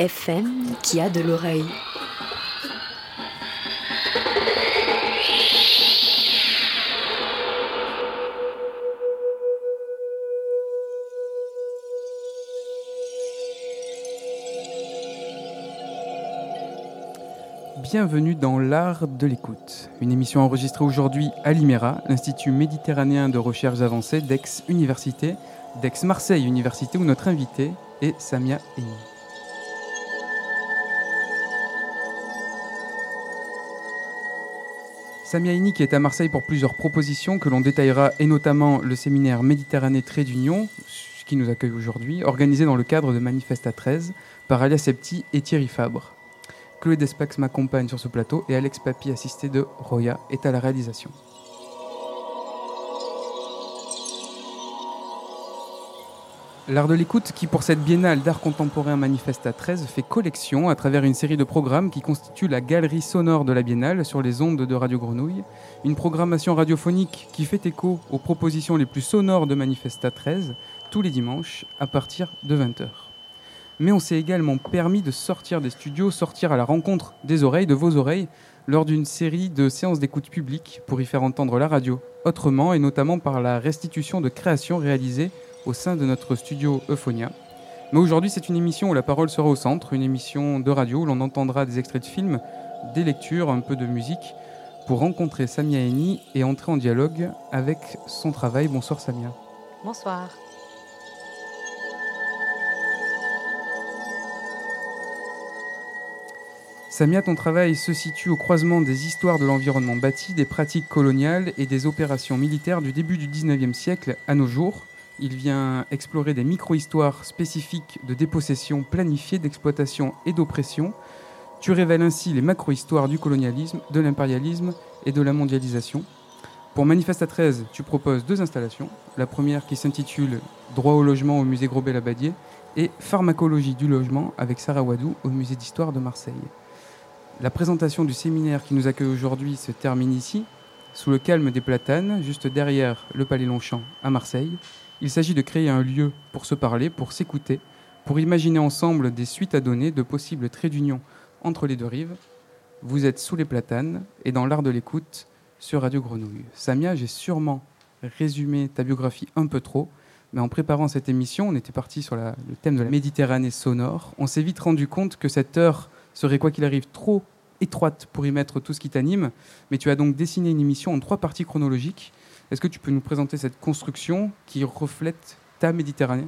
FM qui a de l'oreille. Bienvenue dans l'art de l'écoute, une émission enregistrée aujourd'hui à l'IMERA, l'Institut méditerranéen de recherche avancée d'Aix-Université, d'Aix-Marseille Université, où notre invité est Samia Eni. Samia Eni qui est à Marseille pour plusieurs propositions que l'on détaillera, et notamment le séminaire Méditerranée Trait d'Union, qui nous accueille aujourd'hui, organisé dans le cadre de Manifesta 13 par Alia Septi et Thierry Fabre. Chloé Despax m'accompagne sur ce plateau et Alex Papi, assisté de Roya, est à la réalisation. L'art de l'écoute qui, pour cette biennale d'art contemporain Manifesta 13, fait collection à travers une série de programmes qui constituent la galerie sonore de la biennale sur les ondes de Radio Grenouille, une programmation radiophonique qui fait écho aux propositions les plus sonores de Manifesta 13 tous les dimanches à partir de 20h mais on s'est également permis de sortir des studios, sortir à la rencontre des oreilles, de vos oreilles, lors d'une série de séances d'écoute publique pour y faire entendre la radio autrement, et notamment par la restitution de créations réalisées au sein de notre studio Euphonia. Mais aujourd'hui, c'est une émission où la parole sera au centre, une émission de radio où l'on entendra des extraits de films, des lectures, un peu de musique, pour rencontrer Samia Eni et entrer en dialogue avec son travail. Bonsoir Samia. Bonsoir. Samia, ton travail se situe au croisement des histoires de l'environnement bâti, des pratiques coloniales et des opérations militaires du début du 19e siècle à nos jours. Il vient explorer des micro-histoires spécifiques de dépossession planifiée, d'exploitation et d'oppression. Tu révèles ainsi les macro-histoires du colonialisme, de l'impérialisme et de la mondialisation. Pour Manifesta 13, tu proposes deux installations. La première qui s'intitule Droit au logement au musée Grobet-Labadier et Pharmacologie du logement avec Sarah Wadou au musée d'histoire de Marseille. La présentation du séminaire qui nous accueille aujourd'hui se termine ici, sous le calme des platanes, juste derrière le Palais Longchamp à Marseille. Il s'agit de créer un lieu pour se parler, pour s'écouter, pour imaginer ensemble des suites à donner, de possibles traits d'union entre les deux rives. Vous êtes sous les platanes et dans l'art de l'écoute sur Radio Grenouille. Samia, j'ai sûrement résumé ta biographie un peu trop, mais en préparant cette émission, on était parti sur le thème de la Méditerranée sonore. On s'est vite rendu compte que cette heure serait quoi qu'il arrive trop étroite pour y mettre tout ce qui t'anime, mais tu as donc dessiné une émission en trois parties chronologiques. Est-ce que tu peux nous présenter cette construction qui reflète ta Méditerranée?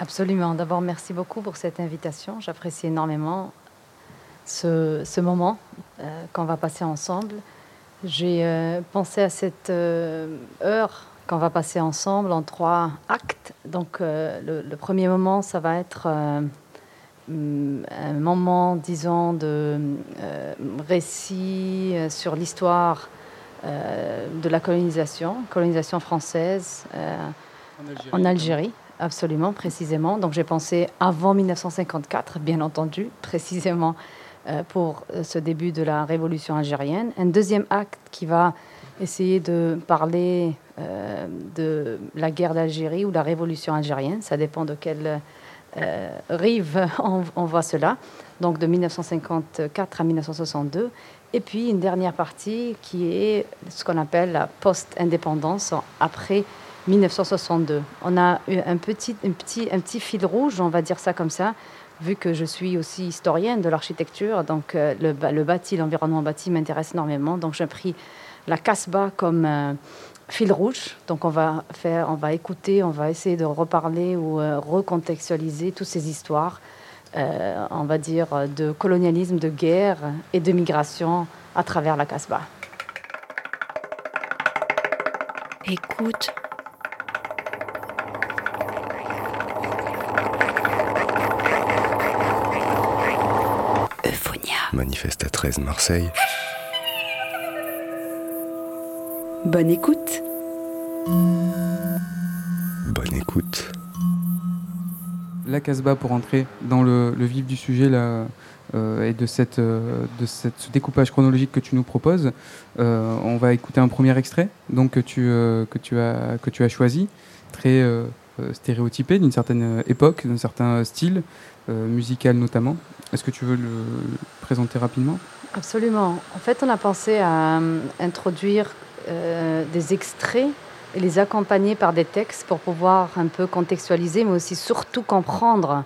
Absolument. D'abord, merci beaucoup pour cette invitation. J'apprécie énormément ce, ce moment euh, qu'on va passer ensemble. J'ai euh, pensé à cette euh, heure qu'on va passer ensemble en trois actes. Donc, le, le premier moment, ça va être hum, un moment, disons, de récit sur l'histoire euh, de la colonisation, colonisation française. euh, en Algérie, absolument, précisément. Donc j'ai pensé avant 1954, bien entendu, précisément euh, pour ce début de la révolution algérienne. Un deuxième acte qui va essayer de parler euh, de la guerre d'Algérie ou la révolution algérienne, ça dépend de quelle euh, rive on, on voit cela, donc de 1954 à 1962. Et puis une dernière partie qui est ce qu'on appelle la post-indépendance, après 1962. On a eu un petit, un, petit, un petit fil rouge, on va dire ça comme ça, vu que je suis aussi historienne de l'architecture, donc euh, le, bâti, l'environnement bâti m'intéresse énormément. Donc j'ai pris la Casbah comme fil rouge. Donc on va faire, on va écouter, on va essayer de reparler ou recontextualiser toutes ces histoires, on va dire, de colonialisme, de guerre et de migration à travers la Casbah. Écoute. Euphonia. Manifeste à 13 Marseille. Bonne écoute. Bonne écoute. La Casbah pour entrer dans le, vif du sujet là, euh, et de, cette, euh, de ce découpage chronologique que tu nous proposes. Euh, on va écouter un premier extrait donc, que, tu, que, tu as, que tu as choisi, très stéréotypé d'une certaine époque, d'un certain style, musical notamment. Est-ce que tu veux le, présenter rapidement? Absolument. En fait, on a pensé à introduire des extraits les accompagner par des textes pour pouvoir un peu contextualiser, mais aussi surtout comprendre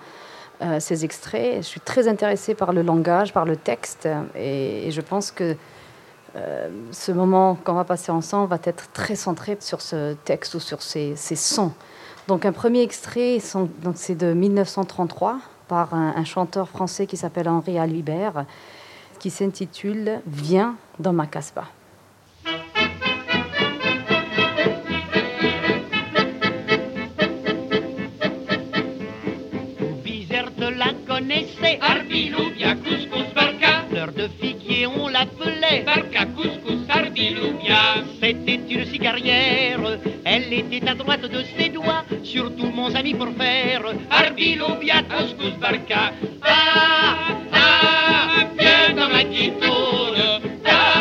euh, ces extraits. Je suis très intéressée par le langage, par le texte, et, je pense que euh, ce moment qu'on va passer ensemble va être très centré sur ce texte ou sur ces, sons. Donc un premier extrait, c'est de 1933 par un, chanteur français qui s'appelle Henri Alibert, qui s'intitule Viens dans ma casbah. Connaissait Arbiloubia, couscous, barca. Fleur de figuier, on l'appelait Barca, couscous, Arbiloubia. C'était une cigarière, elle était à droite de ses doigts. Surtout mon ami pour faire Arbiloubia, couscous, barca. Ah, ah, viens dans ma. Ah,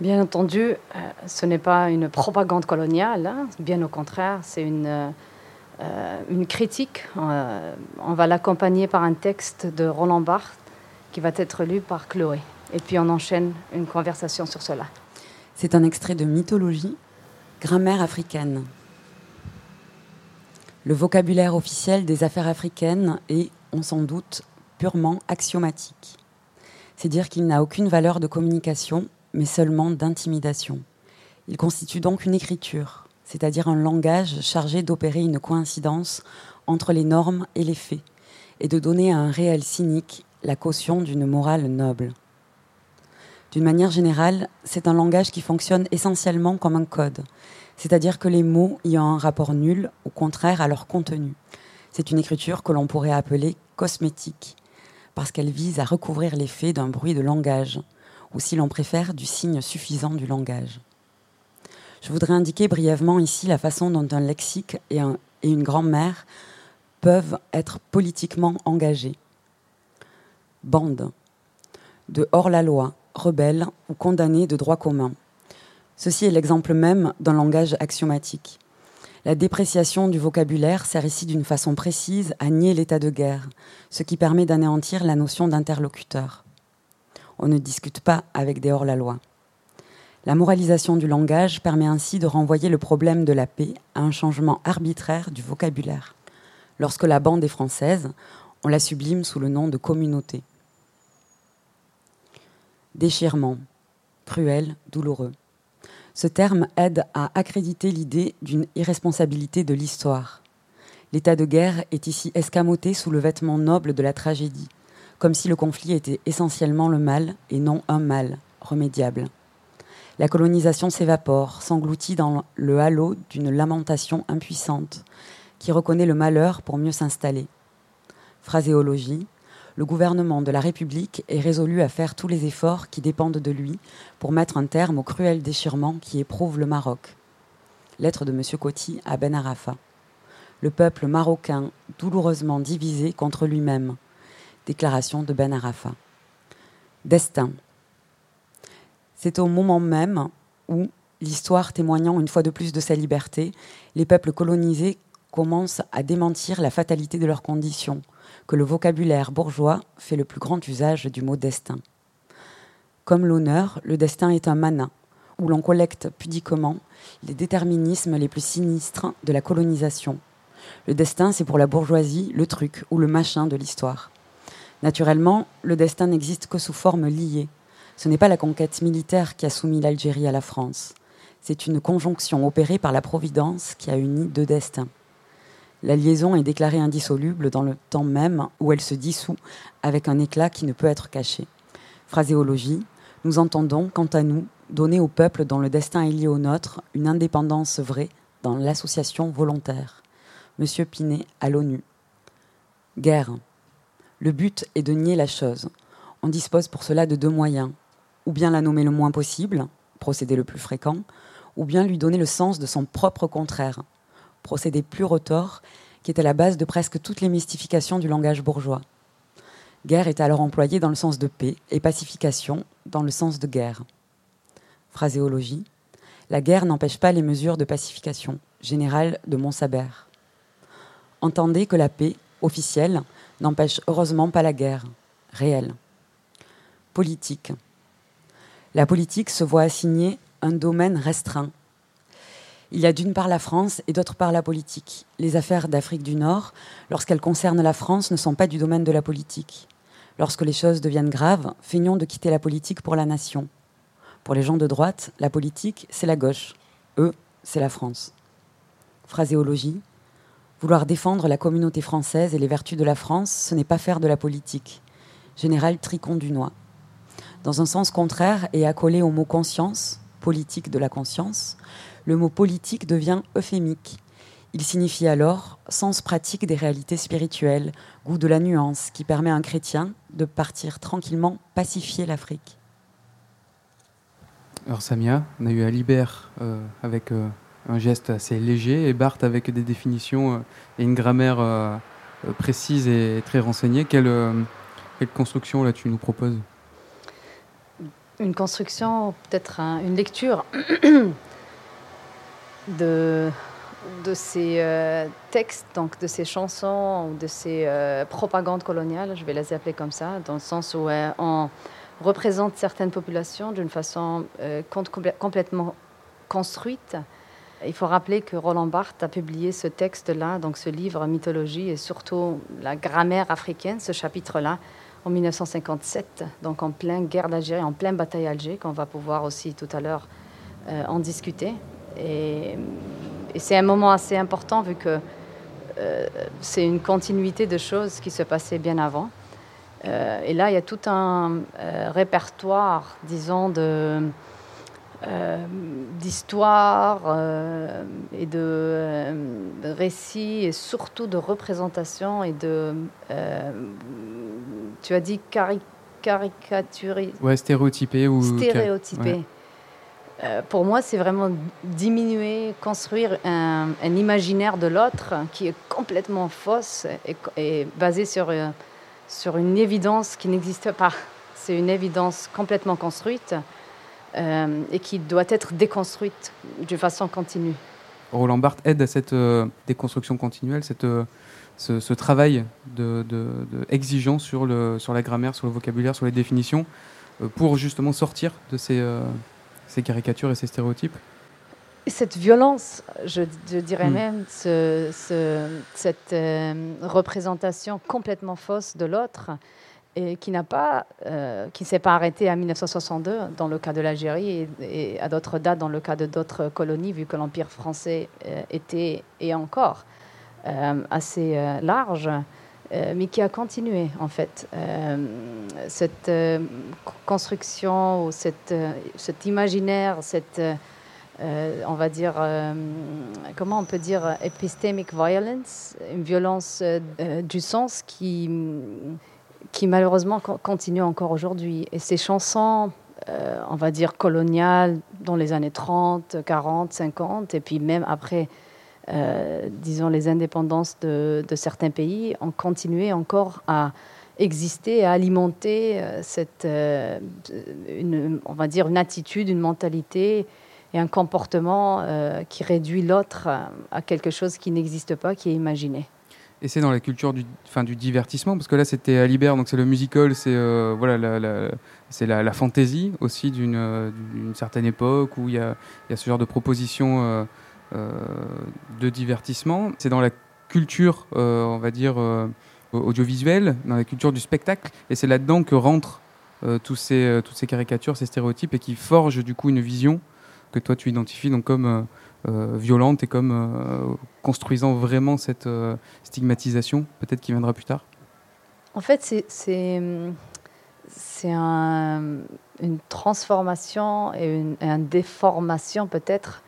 Bien entendu, euh, ce n'est pas une propagande coloniale, hein. bien au contraire, c'est une, euh, une critique. Euh, on va l'accompagner par un texte de Roland Barthes qui va être lu par Chloé. Et puis on enchaîne une conversation sur cela. C'est un extrait de Mythologie, grammaire africaine. Le vocabulaire officiel des affaires africaines est, on s'en doute, purement axiomatique. C'est dire qu'il n'a aucune valeur de communication mais seulement d'intimidation. Il constitue donc une écriture, c'est-à-dire un langage chargé d'opérer une coïncidence entre les normes et les faits, et de donner à un réel cynique la caution d'une morale noble. D'une manière générale, c'est un langage qui fonctionne essentiellement comme un code, c'est-à-dire que les mots y ont un rapport nul, au contraire, à leur contenu. C'est une écriture que l'on pourrait appeler cosmétique, parce qu'elle vise à recouvrir l'effet d'un bruit de langage, ou si l'on préfère, du signe suffisant du langage. Je voudrais indiquer brièvement ici la façon dont un lexique et, une grand-mère peuvent être politiquement engagés. Bande. De hors-la-loi, rebelle ou condamné de droit commun. Ceci est l'exemple même d'un langage axiomatique. La dépréciation du vocabulaire sert ici d'une façon précise à nier l'état de guerre, ce qui permet d'anéantir la notion d'interlocuteur on ne discute pas avec des hors-la-loi. La moralisation du langage permet ainsi de renvoyer le problème de la paix à un changement arbitraire du vocabulaire. Lorsque la bande est française, on la sublime sous le nom de communauté. Déchirement, cruel, douloureux. Ce terme aide à accréditer l'idée d'une irresponsabilité de l'histoire. L'état de guerre est ici escamoté sous le vêtement noble de la tragédie, comme si le conflit était essentiellement le mal et non un mal remédiable. La colonisation s'évapore, s'engloutit dans le halo d'une lamentation impuissante qui reconnaît le malheur pour mieux s'installer. Phraséologie, le gouvernement de la République est résolu à faire tous les efforts qui dépendent de lui pour mettre un terme au cruel déchirement qui éprouve le Maroc. Lettre de M. Coty à Ben Arafa. Le peuple marocain douloureusement divisé contre lui-même, Déclaration de Ben Arafa. Destin. C'est au moment même où, l'histoire témoignant une fois de plus de sa liberté, les peuples colonisés commencent à démentir la fatalité de leurs conditions, que le vocabulaire bourgeois fait le plus grand usage du mot destin. Comme l'honneur, le destin est un mana, où l'on collecte pudiquement les déterminismes les plus sinistres de la colonisation. Le destin, c'est pour la bourgeoisie le truc ou le machin de l'histoire. Naturellement, le destin n'existe que sous forme liée. Ce n'est pas la conquête militaire qui a soumis l'Algérie à la France. C'est une conjonction opérée par la Providence qui a uni deux destins. La liaison est déclarée indissoluble dans le temps même où elle se dissout avec un éclat qui ne peut être caché. Phraséologie, nous entendons, quant à nous, donner au peuple dont le destin est lié au nôtre une indépendance vraie dans l'association volontaire. Monsieur Pinet à l'ONU. Guerre. Le but est de nier la chose. On dispose pour cela de deux moyens. Ou bien la nommer le moins possible, procédé le plus fréquent, ou bien lui donner le sens de son propre contraire, procédé plus retors, qui est à la base de presque toutes les mystifications du langage bourgeois. Guerre est alors employée dans le sens de paix et pacification dans le sens de guerre. Phraséologie. La guerre n'empêche pas les mesures de pacification. Général de Montsabert. Entendez que la paix, officielle, n'empêche heureusement pas la guerre, réelle. Politique. La politique se voit assigner un domaine restreint. Il y a d'une part la France et d'autre part la politique. Les affaires d'Afrique du Nord, lorsqu'elles concernent la France, ne sont pas du domaine de la politique. Lorsque les choses deviennent graves, feignons de quitter la politique pour la nation. Pour les gens de droite, la politique, c'est la gauche. Eux, c'est la France. Phraséologie. Vouloir défendre la communauté française et les vertus de la France, ce n'est pas faire de la politique. Général Tricon Dunois. Dans un sens contraire et accolé au mot conscience, politique de la conscience, le mot politique devient euphémique. Il signifie alors sens pratique des réalités spirituelles, goût de la nuance qui permet à un chrétien de partir tranquillement pacifier l'Afrique. Alors Samia, on a eu Alibert euh, avec euh, un geste assez léger et Barthes avec des définitions euh, et une grammaire euh, précise et très renseignée. Quelle, euh, quelle construction là tu nous proposes? Une construction, peut-être un- une lecture de, ces euh, textes, donc de ces chansons de ces euh, propagandes coloniales, je vais les appeler comme ça, dans le sens où euh, on représente certaines populations d'une façon com- complè- complètement construite. Il faut rappeler que Roland Barthes a publié ce texte-là, donc ce livre Mythologie et surtout la grammaire africaine, ce chapitre-là, en 1957, donc en pleine guerre d'Algérie, en pleine bataille d'Alger, qu'on va pouvoir aussi tout à l'heure en discuter. Et, et c'est un moment assez important vu que euh, c'est une continuité de choses qui se passaient bien avant. Euh, et là, il y a tout un euh, répertoire, disons, de, d'histoires et de, de récits et surtout de représentations et de, tu as dit cari caricaturer, Ouais, stéréotypé ou stéréotypé. Ouais. Euh, pour moi, c'est vraiment diminuer, construire un, imaginaire de l'autre qui est complètement fausse et, basé sur, euh, sur une évidence qui n'existe pas. C'est une évidence complètement construite euh, et qui doit être déconstruite de façon continue. Roland Barthes aide à cette déconstruction continuelle, cette, ce, travail de, de- sur, sur la grammaire, sur le vocabulaire, sur les définitions, pour justement sortir de ces, ces caricatures et ces stéréotypes. Et cette violence, je, je dirais Mm. même, ce- ce- cette euh, représentation complètement fausse de l'autre, et qui n'a pas, euh, qui s'est pas arrêtée à 1962 dans le cas de l'Algérie et, et à d'autres dates dans le cas de d'autres colonies, vu que l'Empire français euh, était et encore assez large. Euh, mais qui a continué en fait Euh, cette euh, construction ou cette, cet imaginaire, cette on va dire, comment on peut dire, epistemic violence, une violence du sens qui, qui malheureusement co- continue encore aujourd'hui. Et ces chansons, on va dire, coloniales, dans les années 30, 40, 50, et puis même après, euh, disons, les indépendances de, certains pays, ont continué encore à exister, à alimenter euh, cette, euh, une, on va dire, une attitude, une mentalité et un comportement qui réduit l'autre à, à quelque chose qui n'existe pas, qui est imaginé. Et c'est dans la culture du, enfin, du divertissement, parce que là c'était Alibert, donc c'est le musical, c'est voilà, la, la, c'est la, fantaisie aussi d'une, certaine époque où il y a, y a ce genre de propositions de divertissement. C'est dans la culture, euh, on va dire, euh, audiovisuelle, dans la culture du spectacle, et c'est là-dedans que rentrent euh, tous ces, euh, toutes ces caricatures, ces stéréotypes, et qui forgent du coup une vision que toi tu identifies donc comme euh, euh, violente et comme euh, construisant vraiment cette euh, stigmatisation, peut-être qui viendra plus tard En fait, c'est- un- une transformation et une déformation peut-être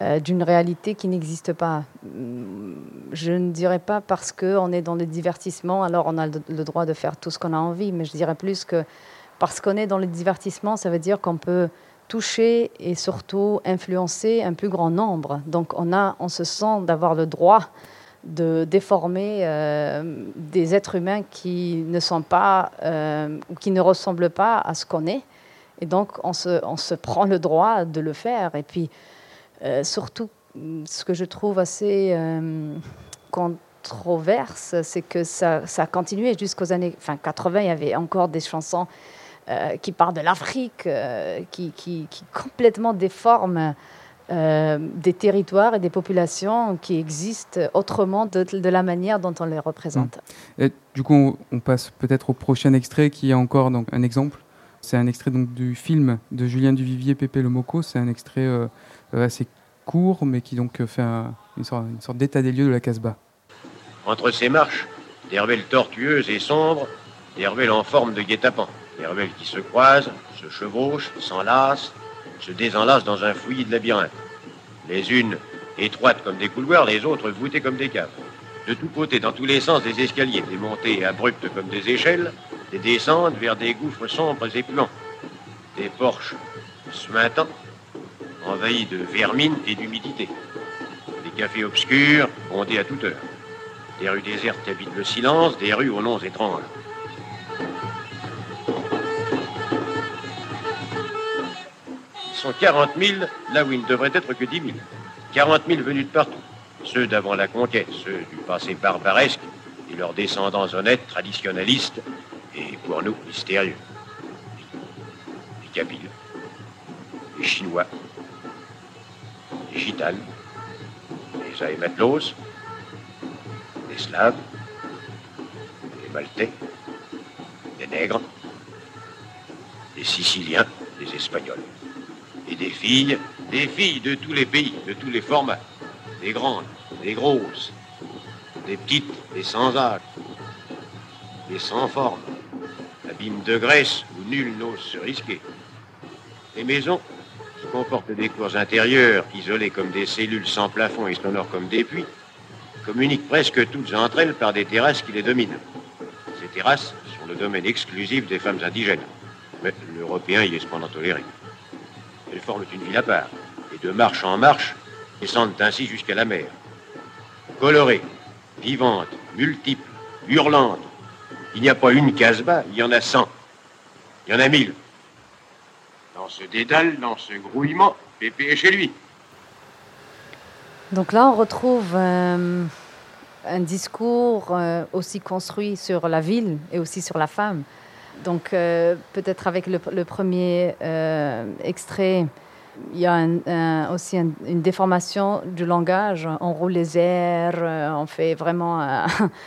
euh, d'une réalité qui n'existe pas. Hum, Je ne dirais pas parce qu'on est dans le divertissement, alors on a le, droit de faire tout ce qu'on a envie, mais je dirais plus que parce qu'on est dans le divertissement, ça veut dire qu'on peut toucher et surtout influencer un plus grand nombre. Donc on, a, on se sent d'avoir le droit de déformer euh, des êtres humains qui ne sont pas euh, ou qui ne ressemblent pas à ce qu'on est. Et donc, on se, on se prend le droit de le faire. Et puis, surtout, ce que je trouve assez euh, controverse, c'est que ça, a continué jusqu'aux années enfin, 80. Il y avait encore des chansons euh, qui parlent de l'Afrique, euh, qui, complètement déforment euh, des territoires et des populations qui existent autrement de, la manière dont on les représente. Et du coup, on, passe peut-être au prochain extrait qui est encore donc, un exemple. C'est un extrait donc, du film de Julien Duvivier, Pépé le Moco. C'est un extrait euh, euh, assez court, mais qui donc euh, fait un- une sorte, d'état des lieux de la Casbah. Entre ces marches, des ruelles tortueuses et sombres, des ruelles en forme de guet-apens, des ruelles qui se croisent, se chevauchent, s'enlacent, se désenlacent dans un fouillis de labyrinthes. Les unes étroites comme des couloirs, les autres voûtées comme des caves. De tous côtés, dans tous les sens, des escaliers, des montées abruptes comme des échelles, des descentes vers des gouffres sombres et puants. Des porches suintants, envahis de vermine et d'humidité. Des cafés obscurs, bondés à toute heure. Des rues désertes habitent le silence, des rues aux noms étranges. Ils sont 40 000 là où il ne devrait être que 10 000. 40 000 venus de partout. Ceux d'avant la conquête, ceux du passé barbaresque et leurs descendants honnêtes, traditionnalistes et pour nous mystérieux. Les Kabyles, les Chinois, les Gitanes, les Aématlos, les Slaves, les Maltais, les Nègres, les Siciliens, les Espagnols. Et des filles, des filles de tous les pays, de tous les formats. Des grandes, des grosses, des petites, des sans âge, des sans forme. Abîmes de graisse où nul n'ose se risquer. Les maisons comportent des cours intérieures, isolées comme des cellules sans plafond et sonores comme des puits, communiquent presque toutes entre elles par des terrasses qui les dominent. Ces terrasses sont le domaine exclusif des femmes indigènes. Mais l'Européen y est cependant toléré. Elles forment une ville à part, et de marche en marche, descendent ainsi jusqu'à la mer. Colorées, vivantes, multiples, hurlantes. Il n'y a pas une Casbah, il y en a cent. Il y en a mille. Dans ce dédale, dans ce grouillement, Pépé est chez lui. Donc là, on retrouve euh, un discours euh, aussi construit sur la ville et aussi sur la femme. Donc euh, peut-être avec le, premier extrait, il y a aussi un- une déformation du langage. On roule les airs, on fait vraiment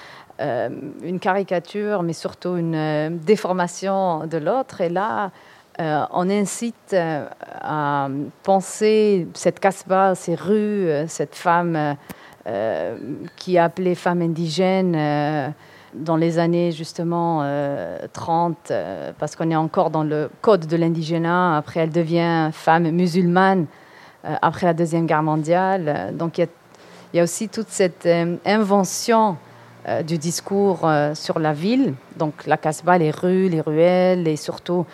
une caricature, mais surtout une déformation de l'autre. Et là, euh, on incite euh, à penser cette casse-bas, ces rues, euh, cette femme qui est appelée femme indigène dans les années justement euh, 30, euh, parce qu'on est encore dans le code de l'indigénat. Après, elle devient femme musulmane après la Deuxième Guerre mondiale. Donc, il y a, y a aussi toute cette invention du discours sur la ville, donc la Casbah, les rues, les ruelles, et surtout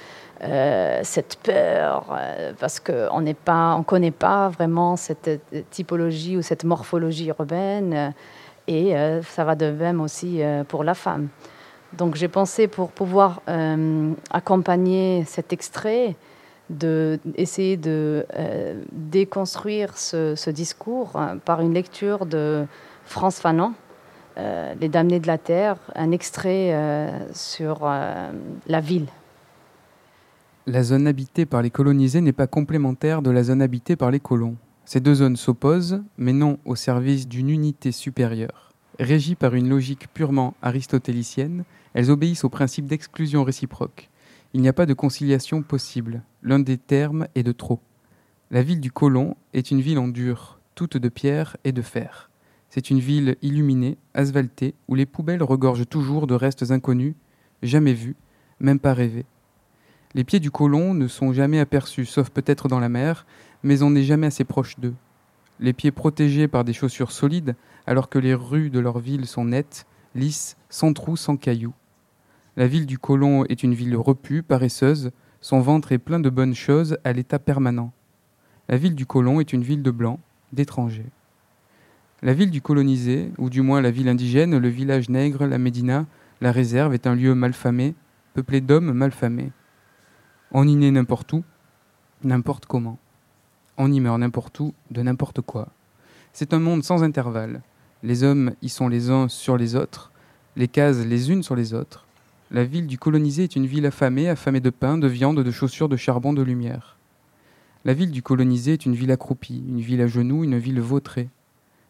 euh, cette peur, euh, parce qu'on on connaît pas vraiment cette euh, typologie ou cette morphologie urbaine, et ça va de même aussi pour la femme. Donc j'ai pensé pour pouvoir accompagner cet extrait, de essayer de déconstruire ce, discours euh, par une lecture de France Fanon, Les Damnés de la Terre, un extrait sur la ville. La zone habitée par les colonisés n'est pas complémentaire de la zone habitée par les colons. Ces deux zones s'opposent, mais non au service d'une unité supérieure. Régies par une logique purement aristotélicienne, elles obéissent au principe d'exclusion réciproque. Il n'y a pas de conciliation possible. L'un des termes est de trop. La ville du colon est une ville en dur, toute de pierre et de fer. C'est une ville illuminée, asphaltée, où les poubelles regorgent toujours de restes inconnus, jamais vus, même pas rêvés. Les pieds du colon ne sont jamais aperçus, sauf peut-être dans la mer, mais on n'est jamais assez proche d'eux. Les pieds protégés par des chaussures solides, alors que les rues de leur ville sont nettes, lisses, sans trous, sans cailloux. La ville du colon est une ville repue, paresseuse, son ventre est plein de bonnes choses à l'état permanent. La ville du colon est une ville de blancs, d'étrangers. La ville du colonisé, ou du moins la ville indigène, le village nègre, la médina, la réserve, est un lieu malfamé, peuplé d'hommes malfamés. On y naît n'importe où, n'importe comment. On y meurt n'importe où, de n'importe quoi. C'est un monde sans intervalle. Les hommes y sont les uns sur les autres, les cases les unes sur les autres. La ville du colonisé est une ville affamée, affamée de pain, de viande, de chaussures, de charbon, de lumière. La ville du colonisé est une ville accroupie, une ville à genoux, une ville vautrée.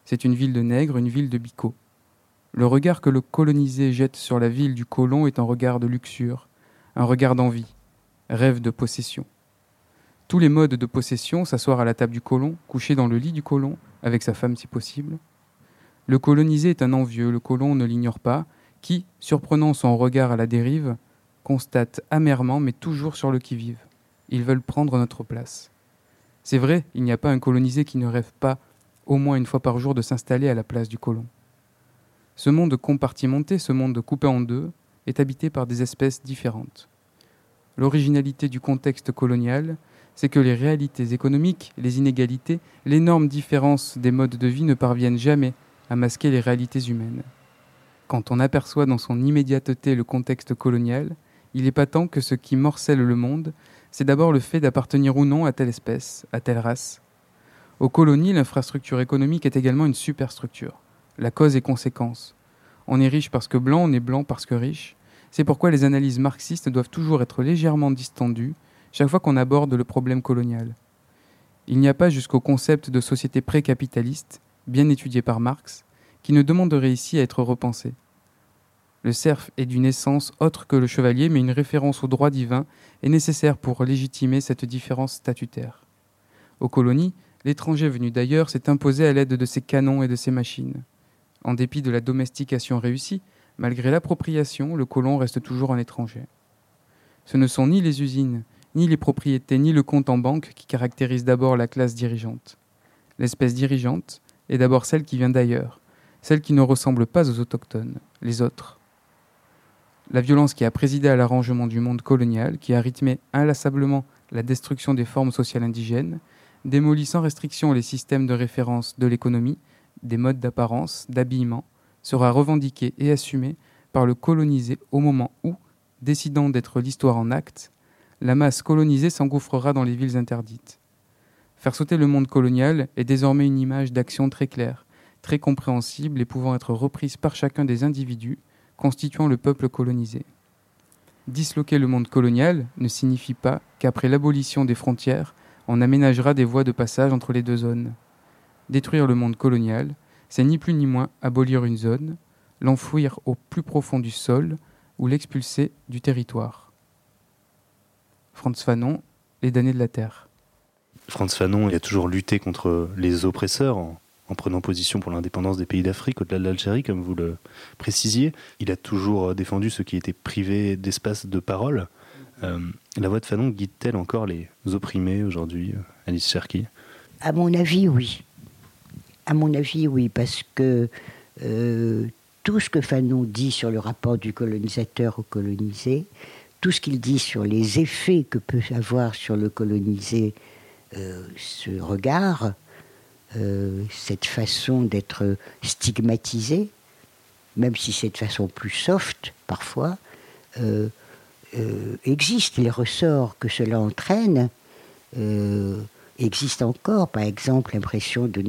C'est une ville de nègres, une ville de bicots. Le regard que le colonisé jette sur la ville du colon est un regard de luxure, un regard d'envie, rêve de possession. Tous les modes de possession, s'asseoir à la table du colon, coucher dans le lit du colon, avec sa femme si possible. Le colonisé est un envieux, le colon ne l'ignore pas, qui, surprenant son regard à la dérive, constate amèrement mais toujours sur le qui-vive. Ils veulent prendre notre place. C'est vrai, il n'y a pas un colonisé qui ne rêve pas au moins une fois par jour de s'installer à la place du colon. Ce monde compartimenté, ce monde coupé en deux, est habité par des espèces différentes. L'originalité du contexte colonial, c'est que les réalités économiques, les inégalités, l'énorme différence des modes de vie ne parviennent jamais à masquer les réalités humaines. Quand on aperçoit dans son immédiateté le contexte colonial, il est patent que ce qui morcelle le monde, c'est d'abord le fait d'appartenir ou non à telle espèce, à telle race. Aux colonies, l'infrastructure économique est également une superstructure. La cause et conséquence. On est riche parce que blanc, on est blanc parce que riche. C'est pourquoi les analyses marxistes doivent toujours être légèrement distendues chaque fois qu'on aborde le problème colonial. Il n'y a pas jusqu'au concept de société pré-capitaliste, bien étudié par Marx, qui ne demanderait ici à être repensé. Le serf est d'une essence autre que le chevalier, mais une référence au droit divin est nécessaire pour légitimer cette différence statutaire. Aux colonies, l'étranger venu d'ailleurs s'est imposé à l'aide de ses canons et de ses machines. En dépit de la domestication réussie, malgré l'appropriation, le colon reste toujours un étranger. Ce ne sont ni les usines, ni les propriétés, ni le compte en banque qui caractérisent d'abord la classe dirigeante. L'espèce dirigeante est d'abord celle qui vient d'ailleurs, celle qui ne ressemble pas aux autochtones, les autres. La violence qui a présidé à l'arrangement du monde colonial, qui a rythmé inlassablement la destruction des formes sociales indigènes, démolit sans restriction les systèmes de référence de l'économie, des modes d'apparence, d'habillement, sera revendiquée et assumée par le colonisé au moment où, décidant d'être l'histoire en acte, la masse colonisée s'engouffrera dans les villes interdites. Faire sauter le monde colonial est désormais une image d'action très claire, très compréhensible et pouvant être reprise par chacun des individus constituant le peuple colonisé. Disloquer le monde colonial ne signifie pas qu'après l'abolition des frontières, on aménagera des voies de passage entre les deux zones. Détruire le monde colonial, c'est ni plus ni moins abolir une zone, l'enfouir au plus profond du sol ou l'expulser du territoire. Franz Fanon, Les damnés de la terre. Franz Fanon il a toujours lutté contre les oppresseurs en, en prenant position pour l'indépendance des pays d'Afrique au-delà de l'Algérie, comme vous le précisiez. Il a toujours défendu ceux qui étaient privés d'espace de parole. Euh, la voix de Fanon guide-t-elle encore les opprimés aujourd'hui, Alice Cherki? À mon avis, oui. À mon avis, oui, parce que euh, tout ce que Fanon dit sur le rapport du colonisateur au colonisé, tout ce qu'il dit sur les effets que peut avoir sur le colonisé euh, ce regard, euh, cette façon d'être stigmatisé, même si c'est de façon plus soft parfois, existe. Les ressorts que cela entraîne existent encore. Par exemple, l'impression de,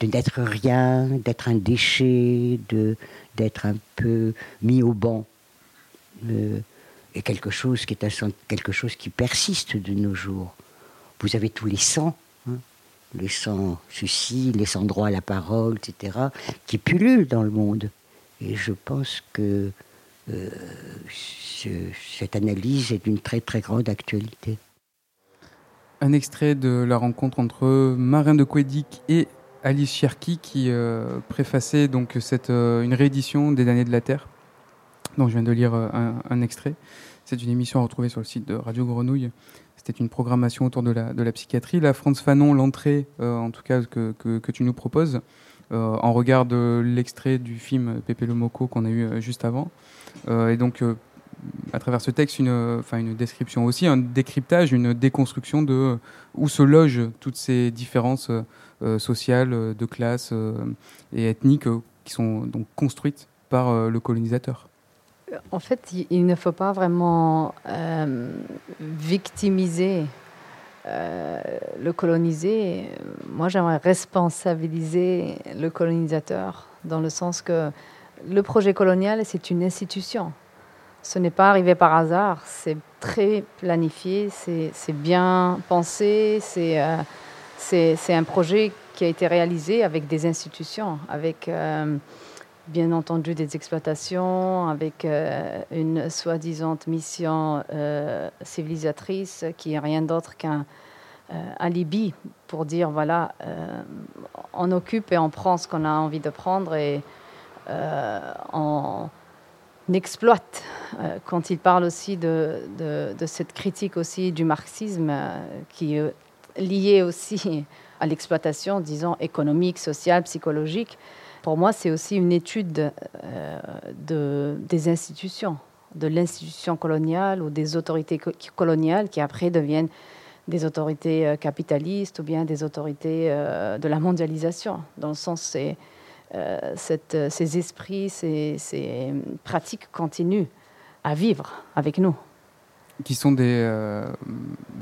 de n'être rien, d'être un déchet, de, peut-être un peu mis au banc. Euh, et quelque chose qui est un, quelque chose qui persiste de nos jours. Vous avez tous les sangs, hein, les sangs soucis, les sangs droits à la parole, etc., qui pullulent dans le monde. Et je pense que euh, cette analyse est d'une très très grande actualité. Un extrait de la rencontre entre Marin de Quédic et Alice Cherki qui euh, préfaçait donc cette, euh, une réédition des Damnés de la Terre, dont je viens de lire un, extrait. C'est une émission retrouvée sur le site de Radio Grenouille. C'était une programmation autour de la, de la psychiatrie. La France Fanon, l'entrée, en tout cas, que, que, que tu nous proposes, en regard de l'extrait du film Pépé le Moco qu'on a eu juste avant. et donc, à travers ce texte une, enfin une description aussi, un décryptage, une déconstruction de où se logent toutes ces différences euh, sociales, de classe euh, et ethniques euh, qui sont donc construites par le colonisateur. En fait, il ne faut pas vraiment victimiser le colonisé. Moi, j'aimerais responsabiliser le colonisateur dans le sens que le projet colonial, c'est une institution ce n'est pas arrivé par hasard, c'est très planifié, c'est bien pensé, euh, c'est un projet qui a été réalisé avec des institutions, avec euh, bien entendu des exploitations, avec euh, une soi-disant mission civilisatrice qui est rien d'autre qu'un alibi pour dire voilà, on occupe et on prend ce qu'on a envie de prendre et on n'exploite. Euh, quand il parle aussi de, cette critique aussi du marxisme euh, qui est liée aussi à l'exploitation, disons, économique, sociale, psychologique, pour moi, c'est aussi une étude euh, de, des institutions, de l'institution coloniale ou des autorités coloniales qui après deviennent des autorités capitalistes ou bien des autorités de la mondialisation. Dans le sens, c'est cette, euh, ces esprits, ces, ces, pratiques continuent à vivre avec nous. Qui sont des, euh,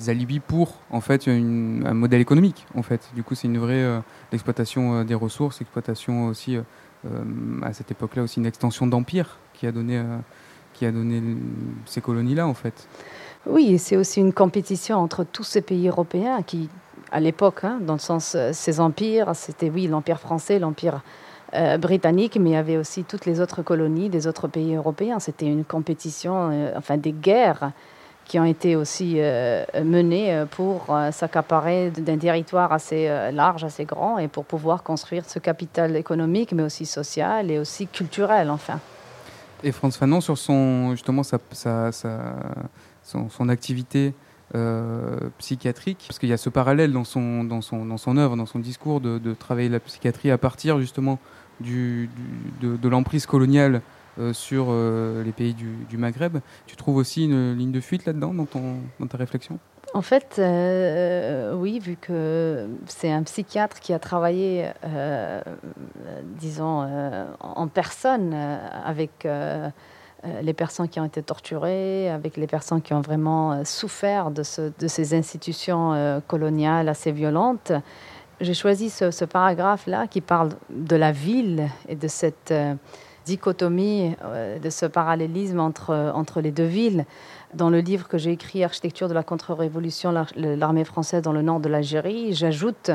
alibis pour en fait un modèle économique en fait. Du coup, c'est une vraie exploitation des ressources, exploitation aussi à cette époque-là aussi une extension d'empire qui a donné qui a donné ces colonies-là en fait. Oui, c'est aussi une compétition entre tous ces pays européens qui, à l'époque, hein, dans le sens, ces empires, c'était oui l'empire français, l'empire euh, britannique, mais il y avait aussi toutes les autres colonies des autres pays européens. C'était une compétition, euh, enfin des guerres qui ont été aussi euh, menées pour s'accaparer d'un territoire assez large, assez grand, et pour pouvoir construire ce capital économique, mais aussi social et aussi culturel, enfin. Et Franz Fanon, sur son, justement sa, son, activité psychiatrique, parce qu'il y a ce parallèle dans son, dans son, dans son œuvre, dans son discours, de travailler la psychiatrie à partir justement du, de, l'emprise coloniale euh, sur euh, les pays du, Maghreb. Tu trouves aussi une ligne de fuite là-dedans dans, dans ta réflexion? En fait, euh, oui, vu que c'est un psychiatre qui a travaillé, disons, en personne avec les personnes qui ont été torturées, avec les personnes qui ont vraiment souffert de ces institutions coloniales assez violentes j'ai choisi ce, paragraphe-là qui parle de la ville et de cette euh, dichotomie, euh, de ce parallélisme entre, entre les deux villes. Dans le livre que j'ai écrit, Architecture de la contre-révolution, l'armée française dans le nord de l'Algérie, j'ajoute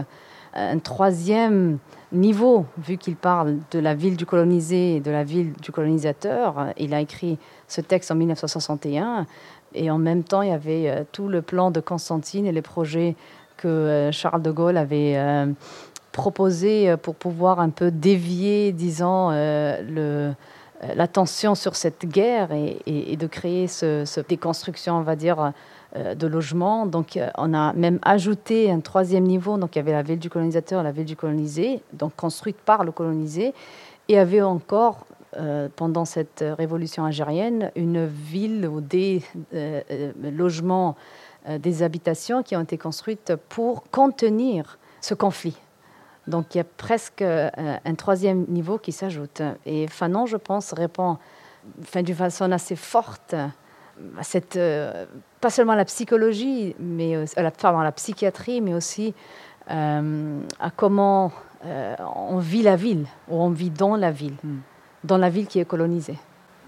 un troisième niveau, vu qu'il parle de la ville du colonisé et de la ville du colonisateur. Il a écrit ce texte en 1961. Et en même temps, il y avait euh, tout le plan de Constantine et les projets que euh, Charles de Gaulle avait euh, proposé euh, pour pouvoir un peu dévier, disons, l'attention sur cette guerre et, de créer ce, déconstruction, on va dire, de logement. Donc, on a même ajouté un troisième niveau. Donc, il y avait la ville du colonisateur, la ville du colonisé, donc construite par le colonisé, et il y avait encore pendant cette révolution algérienne, une ville ou des logements des habitations qui ont été construites pour contenir ce conflit. Donc il y a presque euh, un troisième niveau qui s'ajoute. Et Fanon, je pense, répond enfin, d'une façon assez forte à cette, euh, pas seulement à la psychologie, mais à la, à la psychiatrie, mais aussi à comment on vit la ville, ou on vit dans la ville. Hmm. dans la ville qui est colonisée.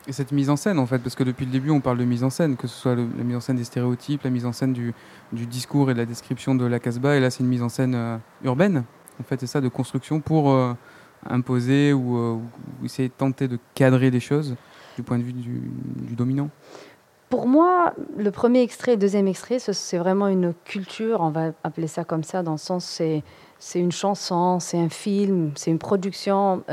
Et cette mise en scène, en fait, parce que depuis le début, on parle de mise en scène, que ce soit la mise en scène des stéréotypes, la mise en scène du, discours et de la description de la Casbah, et là, c'est une mise en scène euh, urbaine, en fait, c'est ça, de construction pour euh, imposer ou, euh, ou essayer de tenter de cadrer des choses du point de vue du, dominant. Pour moi, le premier extrait et le deuxième extrait, ce- c'est vraiment une culture, on va appeler ça comme ça, dans le sens c'est une chanson, c'est un film, c'est une production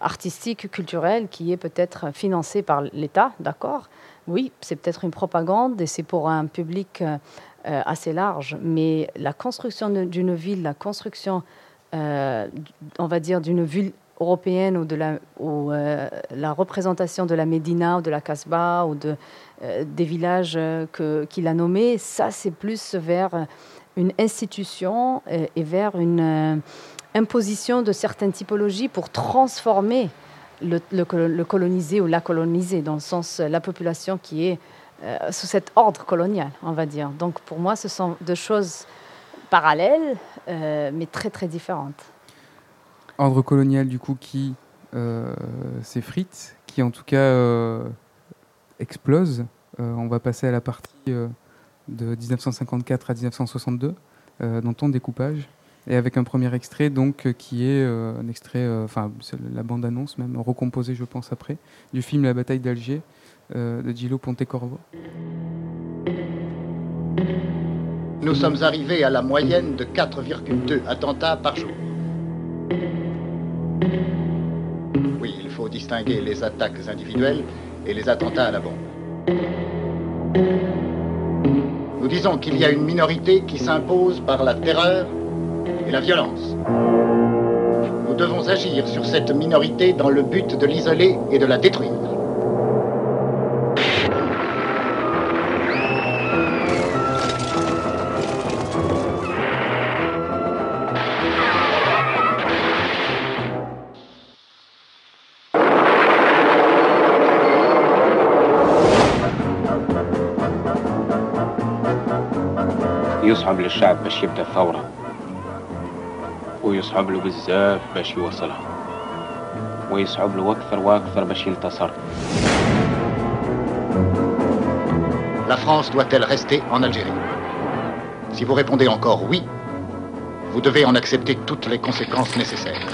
artistique, culturelle qui est peut-être financée par l'État, d'accord. Oui, c'est peut-être une propagande et c'est pour un public euh, euh, assez large, mais la construction d'une ville, la construction, euh, on va dire, d'une ville européenne ou de la, représentation de la Médina ou de la Casbah ou de, des villages qu'il a nommés, ça c'est plus vers une institution et vers une imposition de certaines typologies pour transformer le, le colo- le colonisé ou la colonisée, dans le sens euh, la population qui est euh, sous cet ordre colonial, on va dire. Donc pour moi, ce sont deux choses parallèles, euh, mais très très différentes. Ordre colonial, du coup, qui s'effrite, qui en tout cas explose. On va passer à la partie de 1954 à 1962 euh, dans ton découpage. Et avec un premier extrait, donc, euh, qui est euh, un extrait, euh, enfin, c'est la bande-annonce même, recomposée, je pense, après, du film La bataille d'Alger euh, de Gillo Pontecorvo. Nous sommes arrivés à la moyenne de 4,2 attentats par jour. Oui, il faut distinguer les attaques individuelles et les attentats à la bombe. Nous disons qu'il y a une minorité qui s'impose par la terreur et la violence. Nous devons agir sur cette minorité dans le but de l'isoler et de la détruire. يصعب للشعب باش يبدا ثورة ويصعب له بزاف باش يوصلها ويصعب له أكثر وأكثر باش ينتصر La France doit-elle rester en Algérie Si vous répondez encore oui, vous devez en accepter toutes les conséquences nécessaires.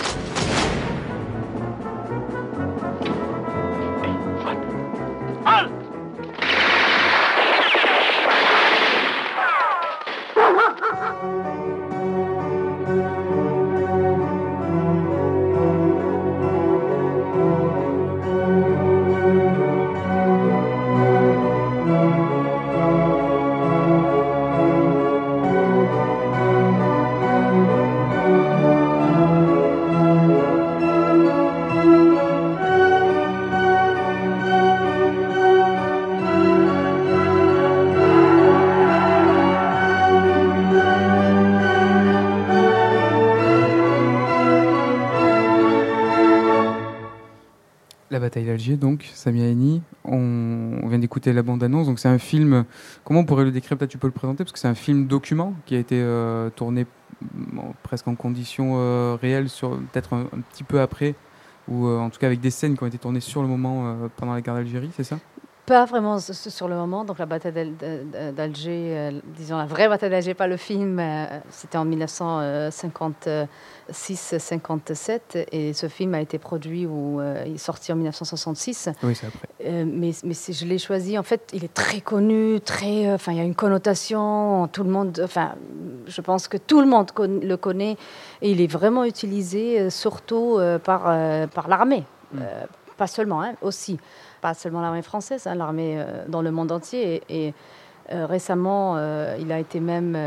Bataille d'Alger, donc, Samia Eni. On, vient d'écouter la bande-annonce. Donc, c'est un film. Comment on pourrait le décrire Peut-être tu peux le présenter Parce que c'est un film document qui a été euh, tourné mm, presque en conditions euh, réelles, sur peut-être un, petit peu après, ou euh, en tout cas avec des scènes qui ont été tournées sur le moment pendant la guerre d'Algérie, c'est ça? Pas vraiment sur le moment. Donc la bataille d'Al- d'Al- d'Alger, euh, disons la vraie bataille d'Alger, pas le film, euh, c'était en 1956-57. Et ce film a été produit ou euh, il est sorti en 1966. Oui, c'est après. Mais je l'ai choisi. En fait, il est très connu, très. Enfin, il y a une connotation. Tout le monde. Enfin, je pense que tout le monde le connaît et il est vraiment utilisé surtout par par l'armée. Euh, pas seulement, hein, aussi. Pas seulement l'armée française, hein, l'armée euh, dans le monde entier. Et, euh, récemment, euh, il a été même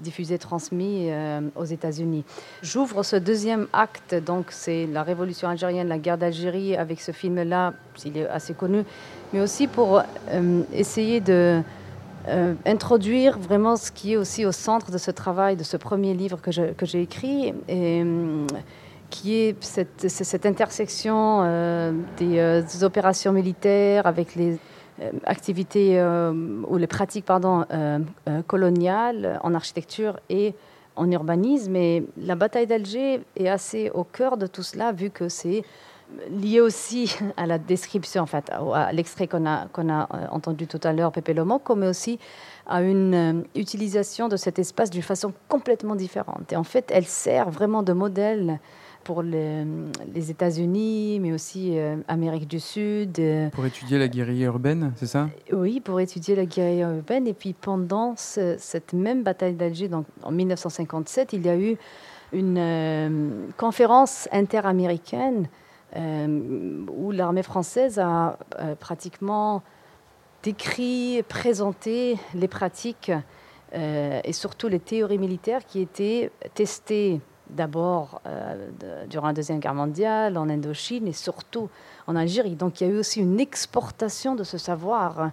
diffusé, transmis aux États-Unis. J'ouvre ce deuxième acte, donc c'est la révolution algérienne, la guerre d'Algérie, avec ce film-là, il est assez connu, mais aussi pour essayer de introduire vraiment ce qui est aussi au centre de ce travail, de ce premier livre que j'ai écrit, et, qui est cette, intersection euh, des, euh, opérations militaires avec les euh, activités ou les pratiques pardon, coloniales en architecture et en urbanisme. Et la bataille d'Alger est assez au cœur de tout cela, vu que c'est lié aussi à la description, en fait, à l'extrait qu'on a, qu'on a entendu tout à l'heure, Pepe Lomo, mais aussi à une utilisation de cet espace d'une façon complètement différente. Et en fait, elle sert vraiment de modèle pour les, les États-Unis, mais aussi euh, Amérique du Sud. euh, Pour étudier la guérilla urbaine, c'est ça? Oui, pour étudier la guérilla urbaine. Et puis pendant ce- cette même bataille d'Alger, donc en 1957, il y a eu une euh, conférence interaméricaine euh, où l'armée française a pratiquement décrit, présenté les pratiques euh, et surtout les théories militaires qui étaient testées d'abord euh, durant la Deuxième Guerre mondiale, en Indochine et surtout en Algérie. Donc il y a eu aussi une exportation de ce savoir